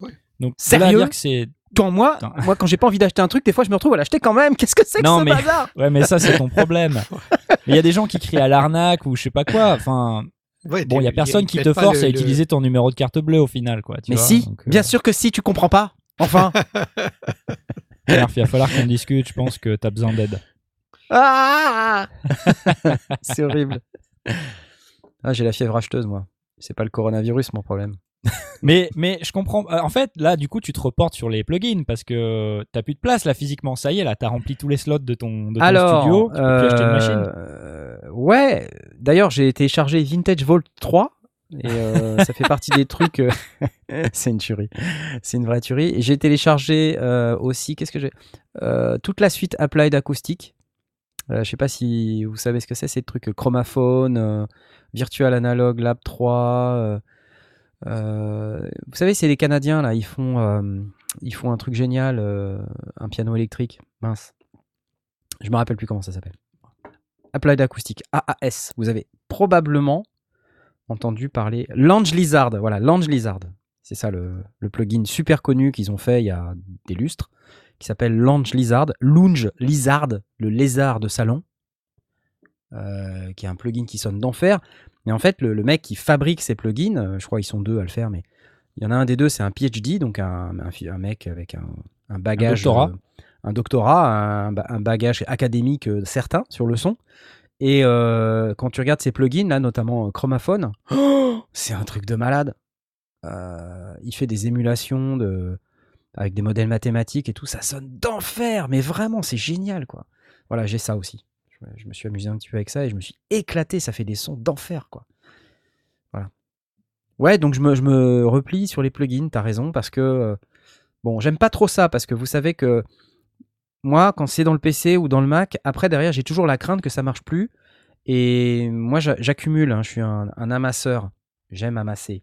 Ouais. Donc, Sérieux dire que c'est. Quand moi, moi, quand j'ai pas envie d'acheter un truc, des fois, je me retrouve à l'acheter quand même. Qu'est-ce que c'est que Non, ce mais- bazar? Ouais, mais ça c'est ton problème. Il y a des gens qui crient à l'arnaque ou je sais pas quoi. Enfin, Ouais, bon, il y a personne qui te force le- à le- utiliser ton numéro de carte bleue au final, quoi. tu Mais vois. si, Donc, euh, bien sûr que si, tu comprends pas. Enfin. Il va falloir qu'on discute. Je pense que t'as besoin d'aide. Ah c'est horrible. Ah, j'ai la fièvre acheteuse, moi. C'est pas le coronavirus, mon problème. Mais, mais je comprends. euh, En fait, là, du coup, tu te reportes sur les plugins parce que t'as plus de place là physiquement. Ça y est, là, t'as rempli tous les slots de ton, de ton Alors, studio. Tu peux plus acheter une machine. euh, ouais. D'ailleurs, j'ai téléchargé Vintage Vault 3 et euh, ça fait partie des trucs. euh, c'est une tuerie. C'est une vraie tuerie. J'ai téléchargé euh, aussi. Qu'est-ce que j'ai Toute la suite Applied Acoustic. Je sais pas si vous savez ce que c'est. C'est le truc euh, Chromaphone, Virtual Analog Lab 3. Euh, vous savez, c'est les Canadiens là. Ils font, euh, ils font un truc génial, euh, un piano électrique. Mince. Je me rappelle plus comment ça s'appelle. Applied Acoustic, AAS. Vous avez probablement entendu parler. Lange Lizard, voilà, Lange Lizard. C'est ça le, plugin super connu qu'ils ont fait il y a des lustres, qui s'appelle Lange Lizard. Lounge Lizard, le lézard de salon, qui est un plugin qui sonne d'enfer. Mais en fait, le, le mec qui fabrique ces plugins, euh, je crois qu'ils sont deux à le faire, mais il y en a un des deux, c'est un PhD, donc un, un, fi- un mec avec un, un bagage. doctorat. euh, un doctorat, un, un bagage académique euh, certain sur le son. Et euh, quand tu regardes ces plugins, là, notamment Chromaphone, c'est un truc de malade. Euh, il fait des émulations de... avec des modèles mathématiques et tout. Ça sonne d'enfer, mais vraiment, c'est génial, quoi. Voilà, j'ai ça aussi. Je, me suis amusé un petit peu avec ça et je me suis éclaté. Ça fait des sons d'enfer, quoi. Voilà. Ouais, donc je me, replie sur les plugins, t'as raison, parce que. euh, bon, j'aime pas trop ça, parce que vous savez que moi, quand c'est dans le PC ou dans le Mac, après, derrière, j'ai toujours la crainte que ça marche plus. Et moi, j'a- j'accumule. hein, je suis un, un amasseur. J'aime amasser.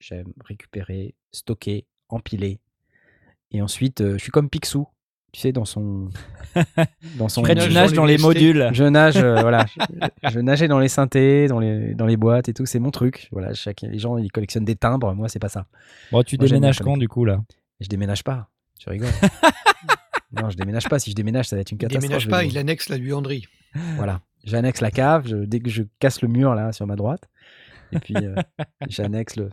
J'aime récupérer, stocker, empiler. Et ensuite, euh, je suis comme Picsou. Tu sais, dans son. dans son. Tu nage dans les modules. Je nage, euh, voilà. Je, je nageais dans les synthés, dans les, dans les boîtes et tout. C'est mon truc. Voilà, chaque, les gens, ils collectionnent des timbres. Moi, c'est pas ça. Bon, tu Moi, déménages quand du coup là? Je déménage pas. Tu rigoles. non, je déménage pas. Si je déménage, ça va être une Il catastrophe. déménage je pas, il annexe la buanderie. Voilà. J'annexe la cave. je- dès que je casse le mur là sur ma droite, et puis euh, j'annexe le.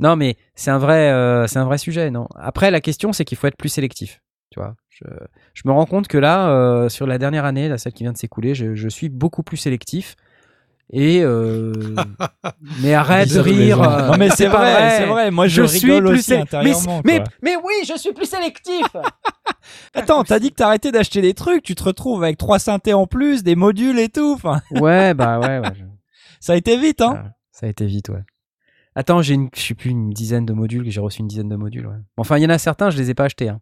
non, mais c'est un vrai, euh, c'est un vrai sujet, non? Après, la question, c'est qu'il faut être plus sélectif. Tu vois. Je, je me rends compte que là, euh, sur la dernière année, la celle qui vient de s'écouler, je, je suis beaucoup plus sélectif. Et euh, mais arrête de rire. euh, non mais c'est vrai, c'est vrai. Moi je, rigole aussi sé- intérieurement. Mais, quoi. mais, mais oui, je suis plus sélectif. Attends, t'as dit que t'arrêtais d'acheter des trucs, tu te retrouves avec trois synthés en plus, des modules et tout. Enfin, ouais, bah ouais, ouais. je- ça a été vite, hein. Ah, ça a été vite, ouais. Attends, j'ai une, je sais plus, une dizaine de modules, j'ai reçu une dizaine de modules, ouais. Enfin, il y en a certains, je les ai pas achetés, hein.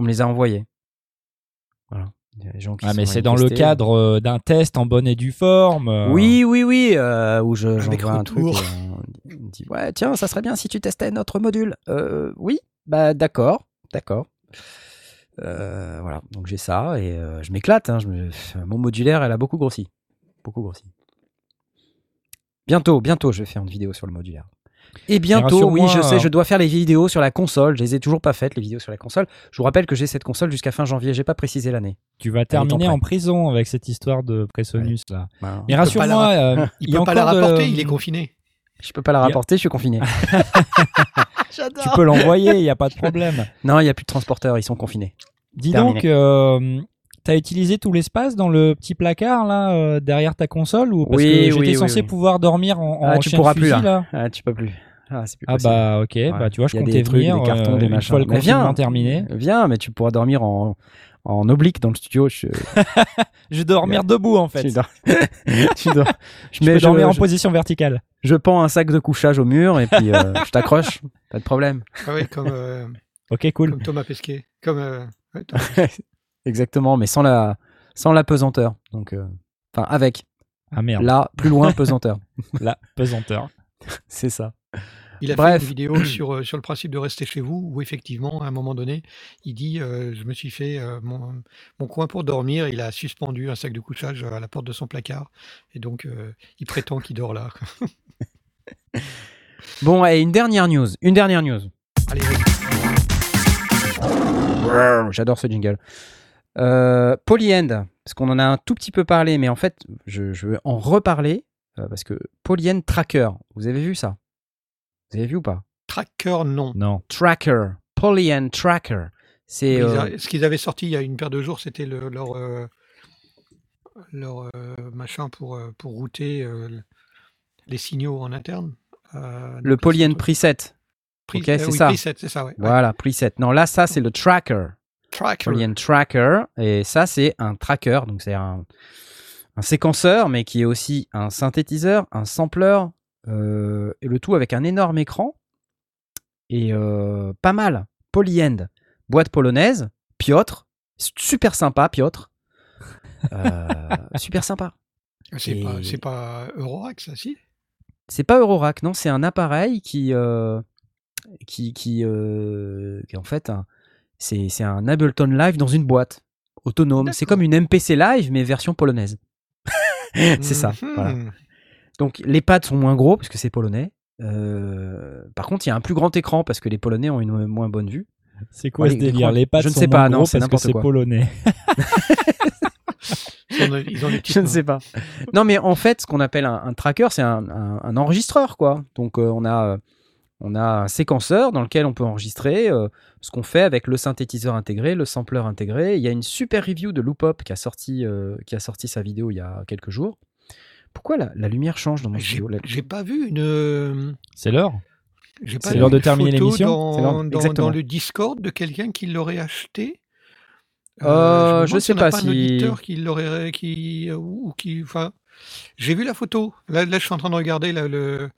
On me les a envoyés. Voilà. Gens qui Ah mais c'est dans le cadre euh, d'un test en bonne et due forme. euh. Oui, oui, oui, euh, où je, j'envoie un truc et on dit, ouais, tiens, ça serait bien si tu testais notre module. Euh, oui, bah d'accord, d'accord. Euh, voilà, donc j'ai ça et euh, je m'éclate. hein, me- Mon modulaire, elle a beaucoup grossi. Beaucoup grossi. Bientôt, bientôt, je vais faire une vidéo sur le modulaire. Et bientôt, oui, je sais, je dois faire les vidéos sur la console. Je les ai toujours pas faites, les vidéos sur la console. Je vous rappelle que j'ai cette console jusqu'à fin janvier. J'ai pas précisé l'année. Tu vas terminer en prison avec cette histoire de Presonus là. Voilà. Mais rassure-moi, euh, Il a peut pas la de- rapporter, il est confiné. Je peux pas la Il a- rapporter, je suis confiné. Tu peux l'envoyer, il n'y a pas de problème. Non, il n'y a plus de transporteurs, ils sont confinés. Dis Terminé. donc, euh, t'as utilisé tout l'espace dans le petit placard là euh, derrière ta console ou parce Oui, que j'étais oui, censé oui. pouvoir dormir en, en Ah, tu chien pourras de plus, fusil, là. là. Ah, tu peux plus. Ah, plus Ah bah ok, Ouais. bah tu vois, je comptais des trucs, venir des cartons, euh, des une machins. fois le viens. terminé. Viens, mais tu pourras dormir en, en oblique dans le studio. Je, Je vais dormir debout en fait. tu dors- tu dors- Je peux mais dormir en je, position verticale. je pends un sac de couchage au mur et puis euh, je t'accroche. Pas de problème. Ah oui, comme, euh, Ok, cool. comme Thomas Pesquet. Comme, euh, ouais, Exactement, mais sans la, sans la pesanteur. Donc, euh, enfin, avec. Ah merde, Là, plus loin, pesanteur. la pesanteur. C'est ça. Il a Bref. fait une vidéo sur, euh, sur le principe de rester chez vous, où effectivement, à un moment donné, il dit euh, Je me suis fait euh, mon, mon coin pour dormir. Il a suspendu un sac de couchage à la porte de son placard. Et donc, euh, il prétend qu'il dort là. Bon, et une dernière news. Une dernière news. Allez, vas-y. J'adore ce jingle. Euh, Polyend, parce qu'on en a un tout petit peu parlé, mais en fait, je, je veux en reparler, euh, parce que Polyend Tracker, vous avez vu ça? Vous avez vu ou pas? Tracker, non. Non. Tracker, Polyend Tracker. C'est euh, Ce qu'ils avaient sorti il y a une paire de jours, c'était le- leur, euh, leur euh, machin pour, pour router euh, les signaux en interne. Euh, le Polyend Preset. Pri- ok, euh, c'est oui, ça. Preset, c'est ça, ouais. Voilà, Preset. Non, là, ça, c'est le Tracker. Tracker. Polyend Tracker. Et ça, c'est un tracker. Donc, c'est un, un séquenceur, mais qui est aussi un synthétiseur, un sampler, euh, et le tout avec un énorme écran. Et euh, pas mal. Polyend. Boîte polonaise. Piotr. Super sympa, Piotr. Euh, super sympa. C'est Et- pas, pas Eurorack, ça, si? C'est pas Eurorack, non, c'est un appareil qui, qui, qui, qui est en fait, un- c'est c'est un Ableton Live dans une boîte autonome. C'est comme une MPC Live, mais version polonaise. c'est ça. Mhm. voilà. Donc les pads sont moins gros parce que c'est polonais. Euh, par contre, il y a un plus grand écran parce que les Polonais ont une moins bonne vue. C'est quoi Ouais, ce les- délire? Les pattes je ne sont sais pas, moins non, gros c'est parce que n'importe c'est quoi. polonais. Ils ont, ils Je ne sais pas. non, mais en fait, ce qu'on appelle un, un tracker, c'est un, un- un enregistreur, quoi. Donc, euh, on, a, euh, on a un séquenceur dans lequel on peut enregistrer euh, ce qu'on fait avec le synthétiseur intégré, le sampler intégré. Il y a une super review de Loopop qui a sorti, euh, qui a sorti sa vidéo il y a quelques jours. Pourquoi la, la lumière change dans mon studio? J'ai pas vu une. C'est l'heure C'est l'heure de terminer photo l'émission C'est l'heure, Dans, dans, dans le Discord de quelqu'un qui l'aurait acheté. Euh, je demande sais si on pas pas si- un auditeur qui l'aurait qui ou ou qui enfin j'ai vu la photo là, là je suis en train de regarder la, le,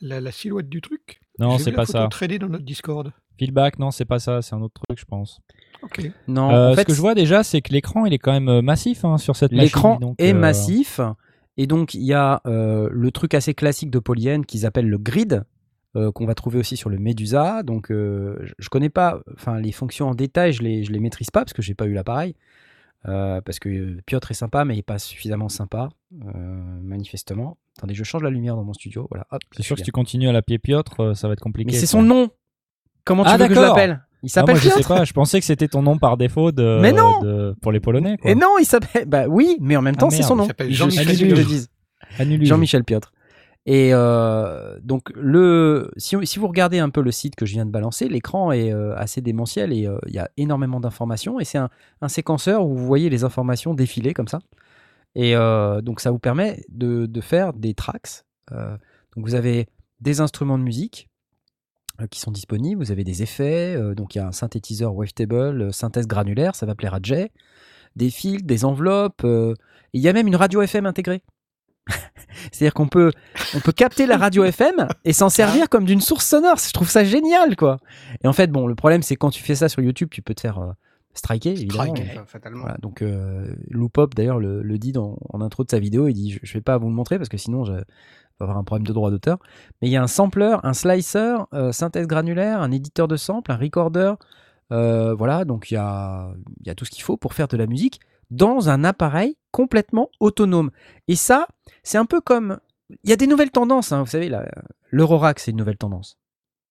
la, la silhouette du truc Non, c'est pas ça. tradée dans notre Discord Feedback, non, c'est pas ça. C'est un autre truc, je pense. ok Non, Euh, en fait, ce que je vois déjà, c'est que l'écran, il est quand même euh, massif hein, sur cette machine. L'écran est euh, massif et donc il y a euh, le truc assez classique de Polyend qu'ils appellent le grid euh, qu'on va trouver aussi sur le Medusa. Donc euh, je- je connais pas, enfin les fonctions en détail, je les je les maîtrise pas parce que j'ai pas eu l'appareil. Euh, parce que Piotr est sympa, mais il est pas suffisamment sympa, euh, manifestement. Attendez, je change la lumière dans mon studio. Voilà. C'est sûr que si tu continues à l'appeler Piotr, euh, ça va être compliqué. Mais c'est son nom. Comment tu Ah, veux que je l'appelle? Il Ah, s'appelle je sais Piotr? pas. Je pensais que c'était ton nom par défaut de, Mais non de- pour les Polonais. Quoi. Et non, il s'appelle. Bah oui, mais en même Ah, temps, c'est son nom. il s'appelle Je- Jean-Michel. Jean-Michel Piotr. Et euh, donc, le, si, vous regardez un peu le site que je viens de balancer, l'écran est euh, assez démentiel et euh, il y a énormément d'informations. Et c'est un, séquenceur où vous voyez les informations défiler comme ça. Et donc, ça vous permet de, faire des tracks. Donc, vous avez des instruments de musique qui sont disponibles. Vous avez des effets. donc, il y a un synthétiseur wavetable, synthèse granulaire, ça va plaire à Jay. Des fils, des enveloppes. il y a même une radio FM intégrée. C'est-à-dire qu'on peut, on peut capter la radio FM et s'en servir comme d'une source sonore. Je trouve ça génial, quoi. Et en fait, bon, le problème, c'est quand tu fais ça sur YouTube, tu peux te faire euh, striker, évidemment. Striker. Enfin, fatalement. Voilà, donc euh, Loopop d'ailleurs le, le dit dans, en intro de sa vidéo, il dit je, je vais pas vous le montrer parce que sinon je vais avoir un problème de droit d'auteur. Mais il y a un sampler, un slicer, euh, synthèse granulaire, un éditeur de sample, un recorder, euh, voilà, donc il y a, il y a tout ce qu'il faut pour faire de la musique dans un appareil complètement autonome. Et ça, c'est un peu comme il y a des nouvelles tendances, hein, vous savez, l'Eurorack c'est une nouvelle tendance.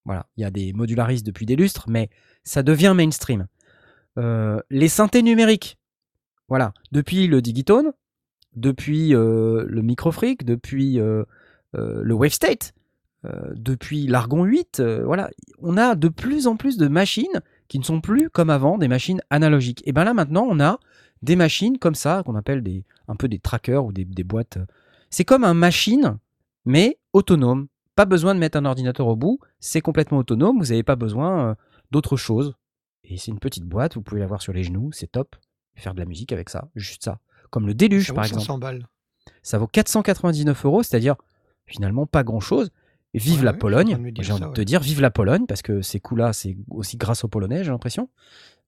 Voilà, il y a des modularistes depuis des lustres, mais ça devient mainstream. Euh, les synthés numériques. Voilà, depuis le Digitone, depuis euh, le Microfreak, depuis euh, le Wavestate, depuis l'Argon 8, euh, voilà, on a de plus en plus de machines qui ne sont plus comme avant des machines analogiques. Et bien là maintenant, on a des machines comme ça qu'on appelle des un peu des trackers ou des, des boîtes. C'est comme un machine, mais autonome. Pas besoin de mettre un ordinateur au bout, c'est complètement autonome. Vous n'avez pas besoin euh, d'autre chose. Et c'est une petite boîte, vous pouvez l'avoir sur les genoux, c'est top. Faire de la musique avec ça, juste ça. Comme le déluge Ça par vaut exemple. 500 balles. Ça vaut 499 euros, c'est-à-dire finalement pas grand-chose. Vive Ouais, la Pologne. J'ai envie de te ouais. dire, vive la Pologne, parce que ces coups-là, c'est aussi grâce aux Polonais, j'ai l'impression.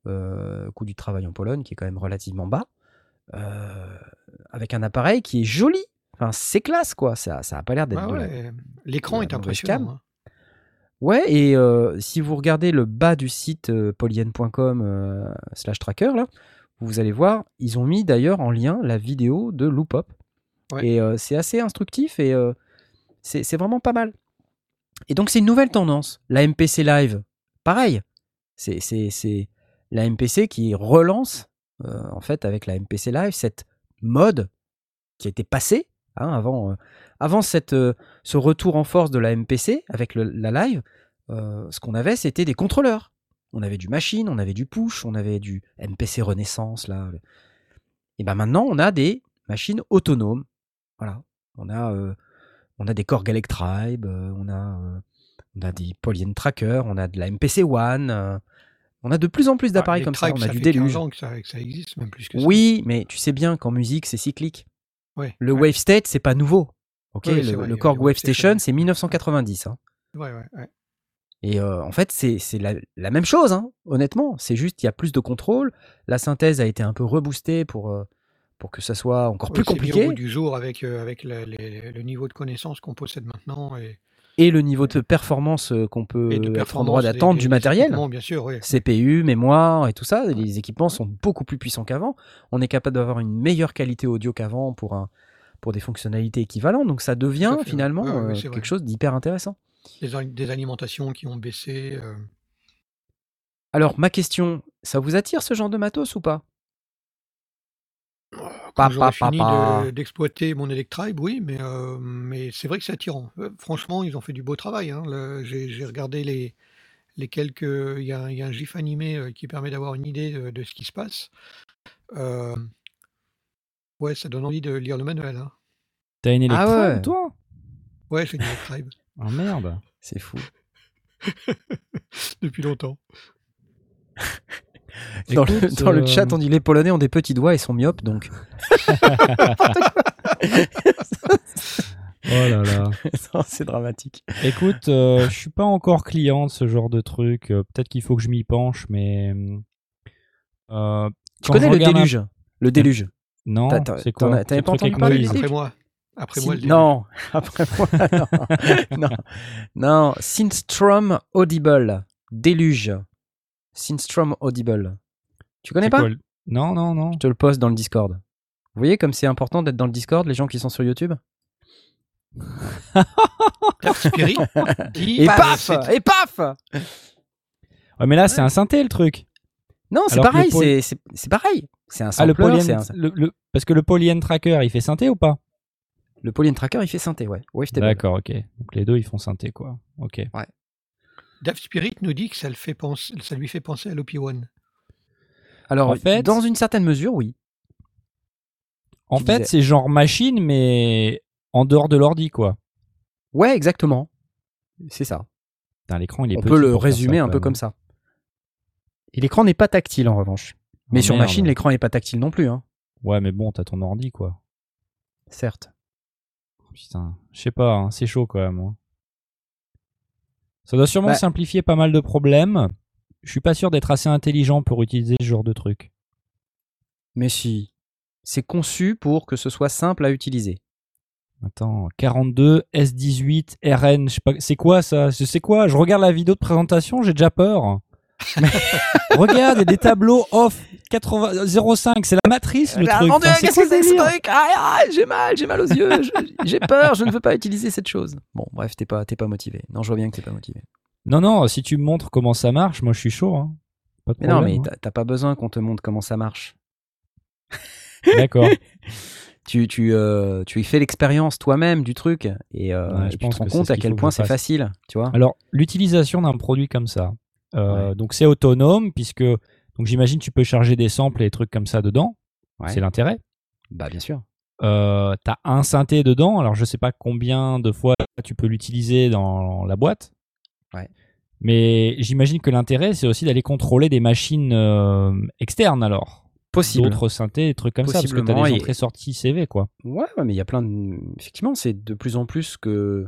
Euh, coût du travail en Pologne, qui est quand même relativement bas. Euh, avec un appareil qui est joli. Enfin, c'est classe, quoi. Ça, ça a pas l'air d'être Ah ouais, L'écran est impressionnant. hein. Ouais, et euh, si vous regardez le bas du site polyene.com euh, slash tracker, là, vous allez voir, ils ont mis d'ailleurs en lien la vidéo de Loopop. Ouais. Et c'est assez instructif et c'est vraiment pas mal. Et donc, c'est une nouvelle tendance. La MPC Live, pareil. C'est la MPC qui relance, en fait, avec la MPC Live, cette mode qui été passée hein, avant, avant cette, ce retour en force de la MPC avec la live. ce qu'on avait, c'était des contrôleurs. On avait du machine, on avait du push, on avait du MPC Renaissance. Là. Et ben maintenant, on a des machines autonomes. Voilà. On a, on a des Korg Electribe, euh, on, a, on a des Polyene Tracker, on a de la MPC One. On a de plus en plus d'appareils Ah, comme ça. On a du fait 15 déluge. ans que ça, que ça existe, même plus que ça. Oui, mais tu sais bien qu'en musique, c'est cyclique. Ouais, Le ouais. Wave State, c'est pas nouveau. Ok, le, vrai, Korg Wave Station, c'est 1990. hein. Ouais, ouais, ouais. Et euh, en fait, c'est la, la même chose, hein, honnêtement. C'est juste, il y a plus de contrôle. La synthèse a été un peu reboostée pour, euh, pour que ça soit encore plus c'est mis compliqué. au bout du jour avec, euh, avec les- le niveau de connaissance qu'on possède maintenant et, Et le niveau de performance euh, qu'on peut de être en performance droit d'attendre du matériel. bien sûr, oui. CPU, mémoire et tout ça, les équipements sont beaucoup plus puissants qu'avant. On est capable d'avoir une meilleure qualité audio qu'avant pour, un, pour des fonctionnalités équivalentes. Donc ça devient fait, finalement Ouais, ouais, euh, vrai. quelque chose d'hyper intéressant. Des alimentations qui ont baissé. euh, Alors ma question, ça vous attire ce genre de matos ou pas? Quand j'aurai fini de- d'exploiter mon Electribe, oui, mais, euh, mais c'est vrai que c'est attirant. Euh, franchement, ils ont fait du beau travail. hein. J'ai regardé les, les quelques. Il y, a, un- il y a un GIF animé euh, qui permet d'avoir une idée de, de ce qui se passe. Euh, ouais, ça donne envie de lire le manuel. hein. T'as une Ah Electribe, ouais. toi? Ouais, j'ai une Electribe Oh merde. C'est fou. depuis longtemps. Dans, le, chat, on dit les Polonais ont des petits doigts et sont myopes, donc Oh là là. C'est dramatique. Écoute, euh, je suis pas encore client de ce genre de truc. Euh, Peut-être qu'il faut que je m'y penche, mais. euh, Tu connais le un- déluge? Le déluge. Non, c'est quoi? t'avais pas entendu parler Après moi. Après moi, le non, après moi, non, non, non. Synstrom Audible, déluge. Synstrom Audible. Tu connais pas Non, non, non. Je te le poste dans le Discord. Vous voyez comme c'est important d'être dans le Discord, les gens qui sont sur YouTube Et paf Et paf Ouais, mais là, c'est un synthé le truc. Non, c'est pareil, poly- c'est- pareil. C'est un Ah, le sampler, polyen, c'est un- le, le- parce que le polyen tracker, il fait synthé ou pas? Le Polyene Tracker, il fait synthé, ouais. Table. D'accord, ok. Donc les deux, ils font synthé, quoi. Ok. Dave Spirit nous dit que ça, le fait penser, ça lui fait penser à l'OP1. Alors, En fait- dans une certaine mesure, oui. En Tu fait, disais. c'est genre machine, mais en dehors de l'ordi, quoi. Ouais, exactement. C'est ça. L'écran, il est On peut le résumer ça, un peu comme ça. Et l'écran n'est pas tactile en revanche. Mais Oh, sur merde. machine, l'écran n'est pas tactile non plus, hein. Ouais, mais bon, t'as ton ordi, quoi. certes. Putain, je sais pas, hein, c'est chaud quand même. hein. Ça doit sûrement Bah- simplifier pas mal de problèmes. Je suis pas sûr d'être assez intelligent pour utiliser ce genre de truc. Mais si. C'est conçu pour que ce soit simple à utiliser. Attends, 42, S18, RN, je sais pas, c'est quoi ça? Sais quoi? Je regarde la vidéo de présentation, j'ai déjà peur. regarde, il y a des tableaux off 80, 05, c'est la matrice le truc. Enfin, c'est le délire truc? Ah, ah, J'ai mal, j'ai mal aux yeux, j'ai peur, je ne veux pas utiliser cette chose. Bon, bref, t'es pas, t'es pas motivé. Non, je vois bien que t'es pas motivé. Non, non, si tu me montres comment ça marche, moi je suis chaud. hein. Pas de Mais non, mais t'as- t'as pas besoin qu'on te montre comment ça marche. hein. D'accord. tu, tu, euh, tu y fais l'expérience toi-même du truc et, euh, Ouais, je tu pense te rends que c'est compte à quel que point c'est facile, tu vois. Alors, l'utilisation d'un produit comme ça, euh, donc c'est autonome puisque donc j'imagine tu peux charger des samples et des trucs comme ça dedans. Ouais. C'est l'intérêt. Bah bien sûr. Euh, T'as un synthé dedans. Alors je sais pas combien de fois tu peux l'utiliser dans la boîte. Ouais. Mais j'imagine que l'intérêt c'est aussi d'aller contrôler des machines euh, externes alors. Possible. D'autres synthés, des trucs comme ça, parce que t'as des et- entrées-sorties CV quoi. Ouais, ouais, mais il y a plein de. Effectivement, c'est de plus en plus que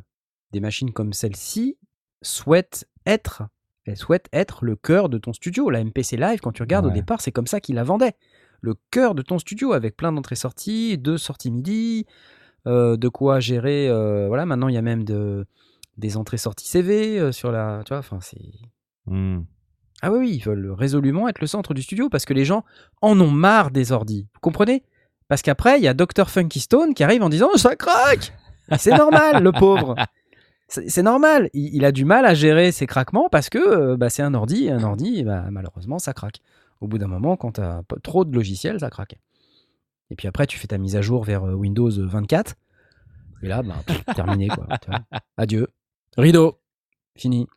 des machines comme celle-ci souhaitent être. Elles souhaitent être le cœur de ton studio. La MPC Live, quand tu regardes au départ, c'est comme ça qu'ils la vendaient. Le cœur de ton studio avec plein d'entrées-sorties, deux sorties MIDI, euh, de quoi gérer. euh, voilà, maintenant il y a même de, des entrées-sorties CV euh, sur la. Tu vois, enfin, c'est. Hmm. Ah oui, oui, ils veulent résolument être le centre du studio parce que les gens en ont marre des ordis. Vous comprenez? Parce qu'après, il y a Dr. Funky Stone qui arrive en disant ça craque C'est normal, le pauvre. C'est normal. Il, il a du mal à gérer ses craquements parce que euh, bah, c'est un ordi. et Un ordi, bah, malheureusement, ça craque. Au bout d'un moment, quand tu as trop de logiciels, ça craque. Et puis après, tu fais ta mise à jour vers euh, Windows 24. Et là, bah, pff, terminé. Quoi, tu vois. Adieu. Rideau. Fini.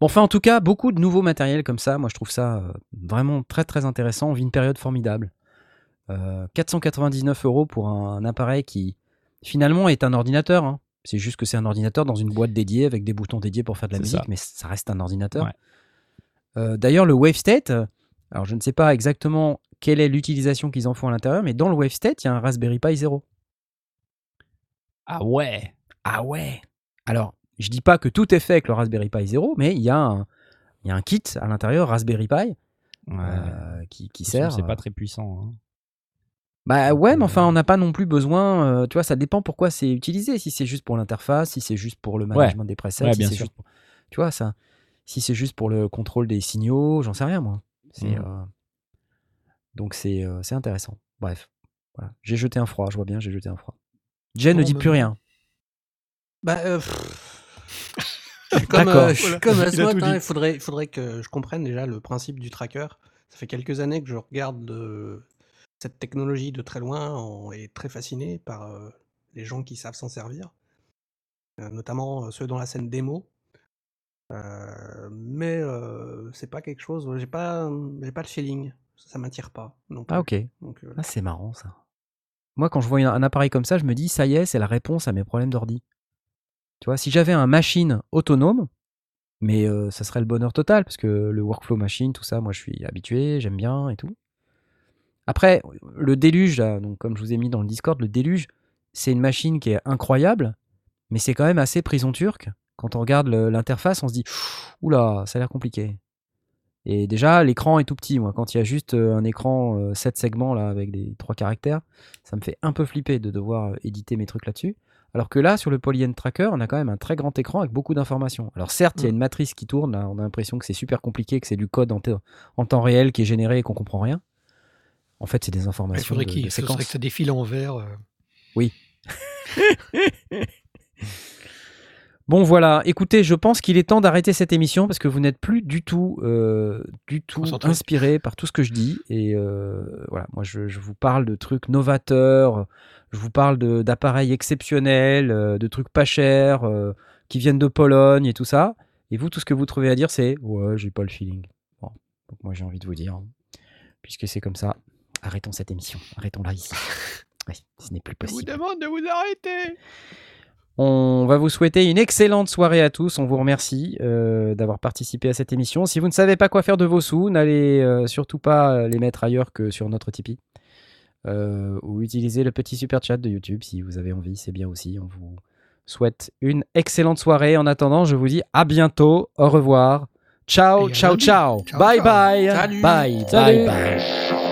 Bon, enfin, en tout cas, beaucoup de nouveaux matériels comme ça. Moi, je trouve ça euh, vraiment très, très intéressant. On vit une période formidable. Euh, 499 euros pour un, un appareil qui, finalement, est un ordinateur. hein. C'est juste que c'est un ordinateur dans une boîte dédiée avec des boutons dédiés pour faire de la musique, ça. mais ça reste un ordinateur. Ouais. Euh, D'ailleurs, le WaveState, euh, alors je ne sais pas exactement quelle est l'utilisation qu'ils en font à l'intérieur, mais dans le WaveState, il y a un Raspberry Pi 0. Ah ouais. Ah ouais Alors, je dis pas que tout est fait avec le Raspberry Pi 0, mais il y a un, il y a un kit à l'intérieur Raspberry Pi Ouais. euh, qui, sert. C'est euh, pas très puissant. hein. Bah ouais, mais Euh, enfin, on n'a pas non plus besoin. euh, tu vois, ça dépend pourquoi c'est utilisé. Si c'est juste pour l'interface, si c'est juste pour le management des presets, Ouais, si bien c'est sûr. juste pour- Tu vois, ça. Si c'est juste pour le contrôle des signaux, j'en sais rien, moi. C'est, Mhm. euh, Donc c'est euh, c'est intéressant. Bref. Voilà. J'ai jeté un froid, je vois bien, j'ai jeté un froid. Jay ne dit mais plus rien. Bah, euh, je suis comme, euh, je suis Voilà, comme il hein, il faudrait, il faudrait que je comprenne déjà le principe du tracker. Ça fait quelques années que je regarde euh, cette technologie de très loin et très fasciné par euh, les gens qui savent s'en servir, euh, notamment ceux dans la scène démo. Mais c'est pas quelque chose, j'ai pas, j'ai pas le feeling, ça, ça m'attire pas. non Ah ok. Donc, Ah, c'est marrant ça. Moi, quand je vois un appareil comme ça, je me dis, ça y est, c'est la réponse à mes problèmes d'ordi. Tu vois, si j'avais un machine autonome, mais euh, ça serait le bonheur total, parce que le workflow machine, tout ça, moi je suis habitué, j'aime bien et tout. Après, le déluge, là, donc comme je vous ai mis dans le Discord, le déluge, c'est une machine qui est incroyable, mais c'est quand même assez prison turque. Quand on regarde l'interface, on se dit, oula, ça a l'air compliqué. Et déjà, l'écran est tout petit. Moi, quand il y a juste euh, un écran euh, 7 segments là, avec des trois caractères, ça me fait un peu flipper de devoir euh, éditer mes trucs là-dessus. Alors que là, sur le Polyend Tracker, on a quand même un très grand écran avec beaucoup d'informations. Alors certes, il y a Mm. une matrice qui tourne, là, on a l'impression que c'est super compliqué, que c'est du code en, en temps réel qui est généré et qu'on comprend rien. En fait, c'est des Il informations faudrait de, que ça défile en vert. euh. Bon voilà, écoutez, je pense qu'il est temps d'arrêter cette émission parce que vous n'êtes plus du tout, euh, du tout inspiré par tout ce que je dis. Et euh, voilà, moi je, je vous parle de trucs novateurs, je vous parle d'appareils exceptionnels, de trucs pas chers, euh, qui viennent de Pologne et tout ça. Et vous, tout ce que vous trouvez à dire, c'est ouais, j'ai pas le feeling. Bon, donc moi j'ai envie de vous dire, puisque c'est comme ça, arrêtons cette émission, arrêtons-la ici. Oui, ce n'est plus Je vous possible. demande de vous arrêter. On va vous souhaiter une excellente soirée à tous. On vous remercie euh, d'avoir participé à cette émission. Si vous ne savez pas quoi faire de vos sous, n'allez euh, surtout pas euh, les mettre ailleurs que sur notre Tipeee. Euh, ou utilisez le petit super chat de YouTube si vous avez envie, c'est bien aussi. On vous souhaite une excellente soirée. En attendant, je vous dis à bientôt. Au revoir. Ciao, ciao, ciao. Ciao, Bye ciao. bye. Salut. Bye, Salut. bye, bye.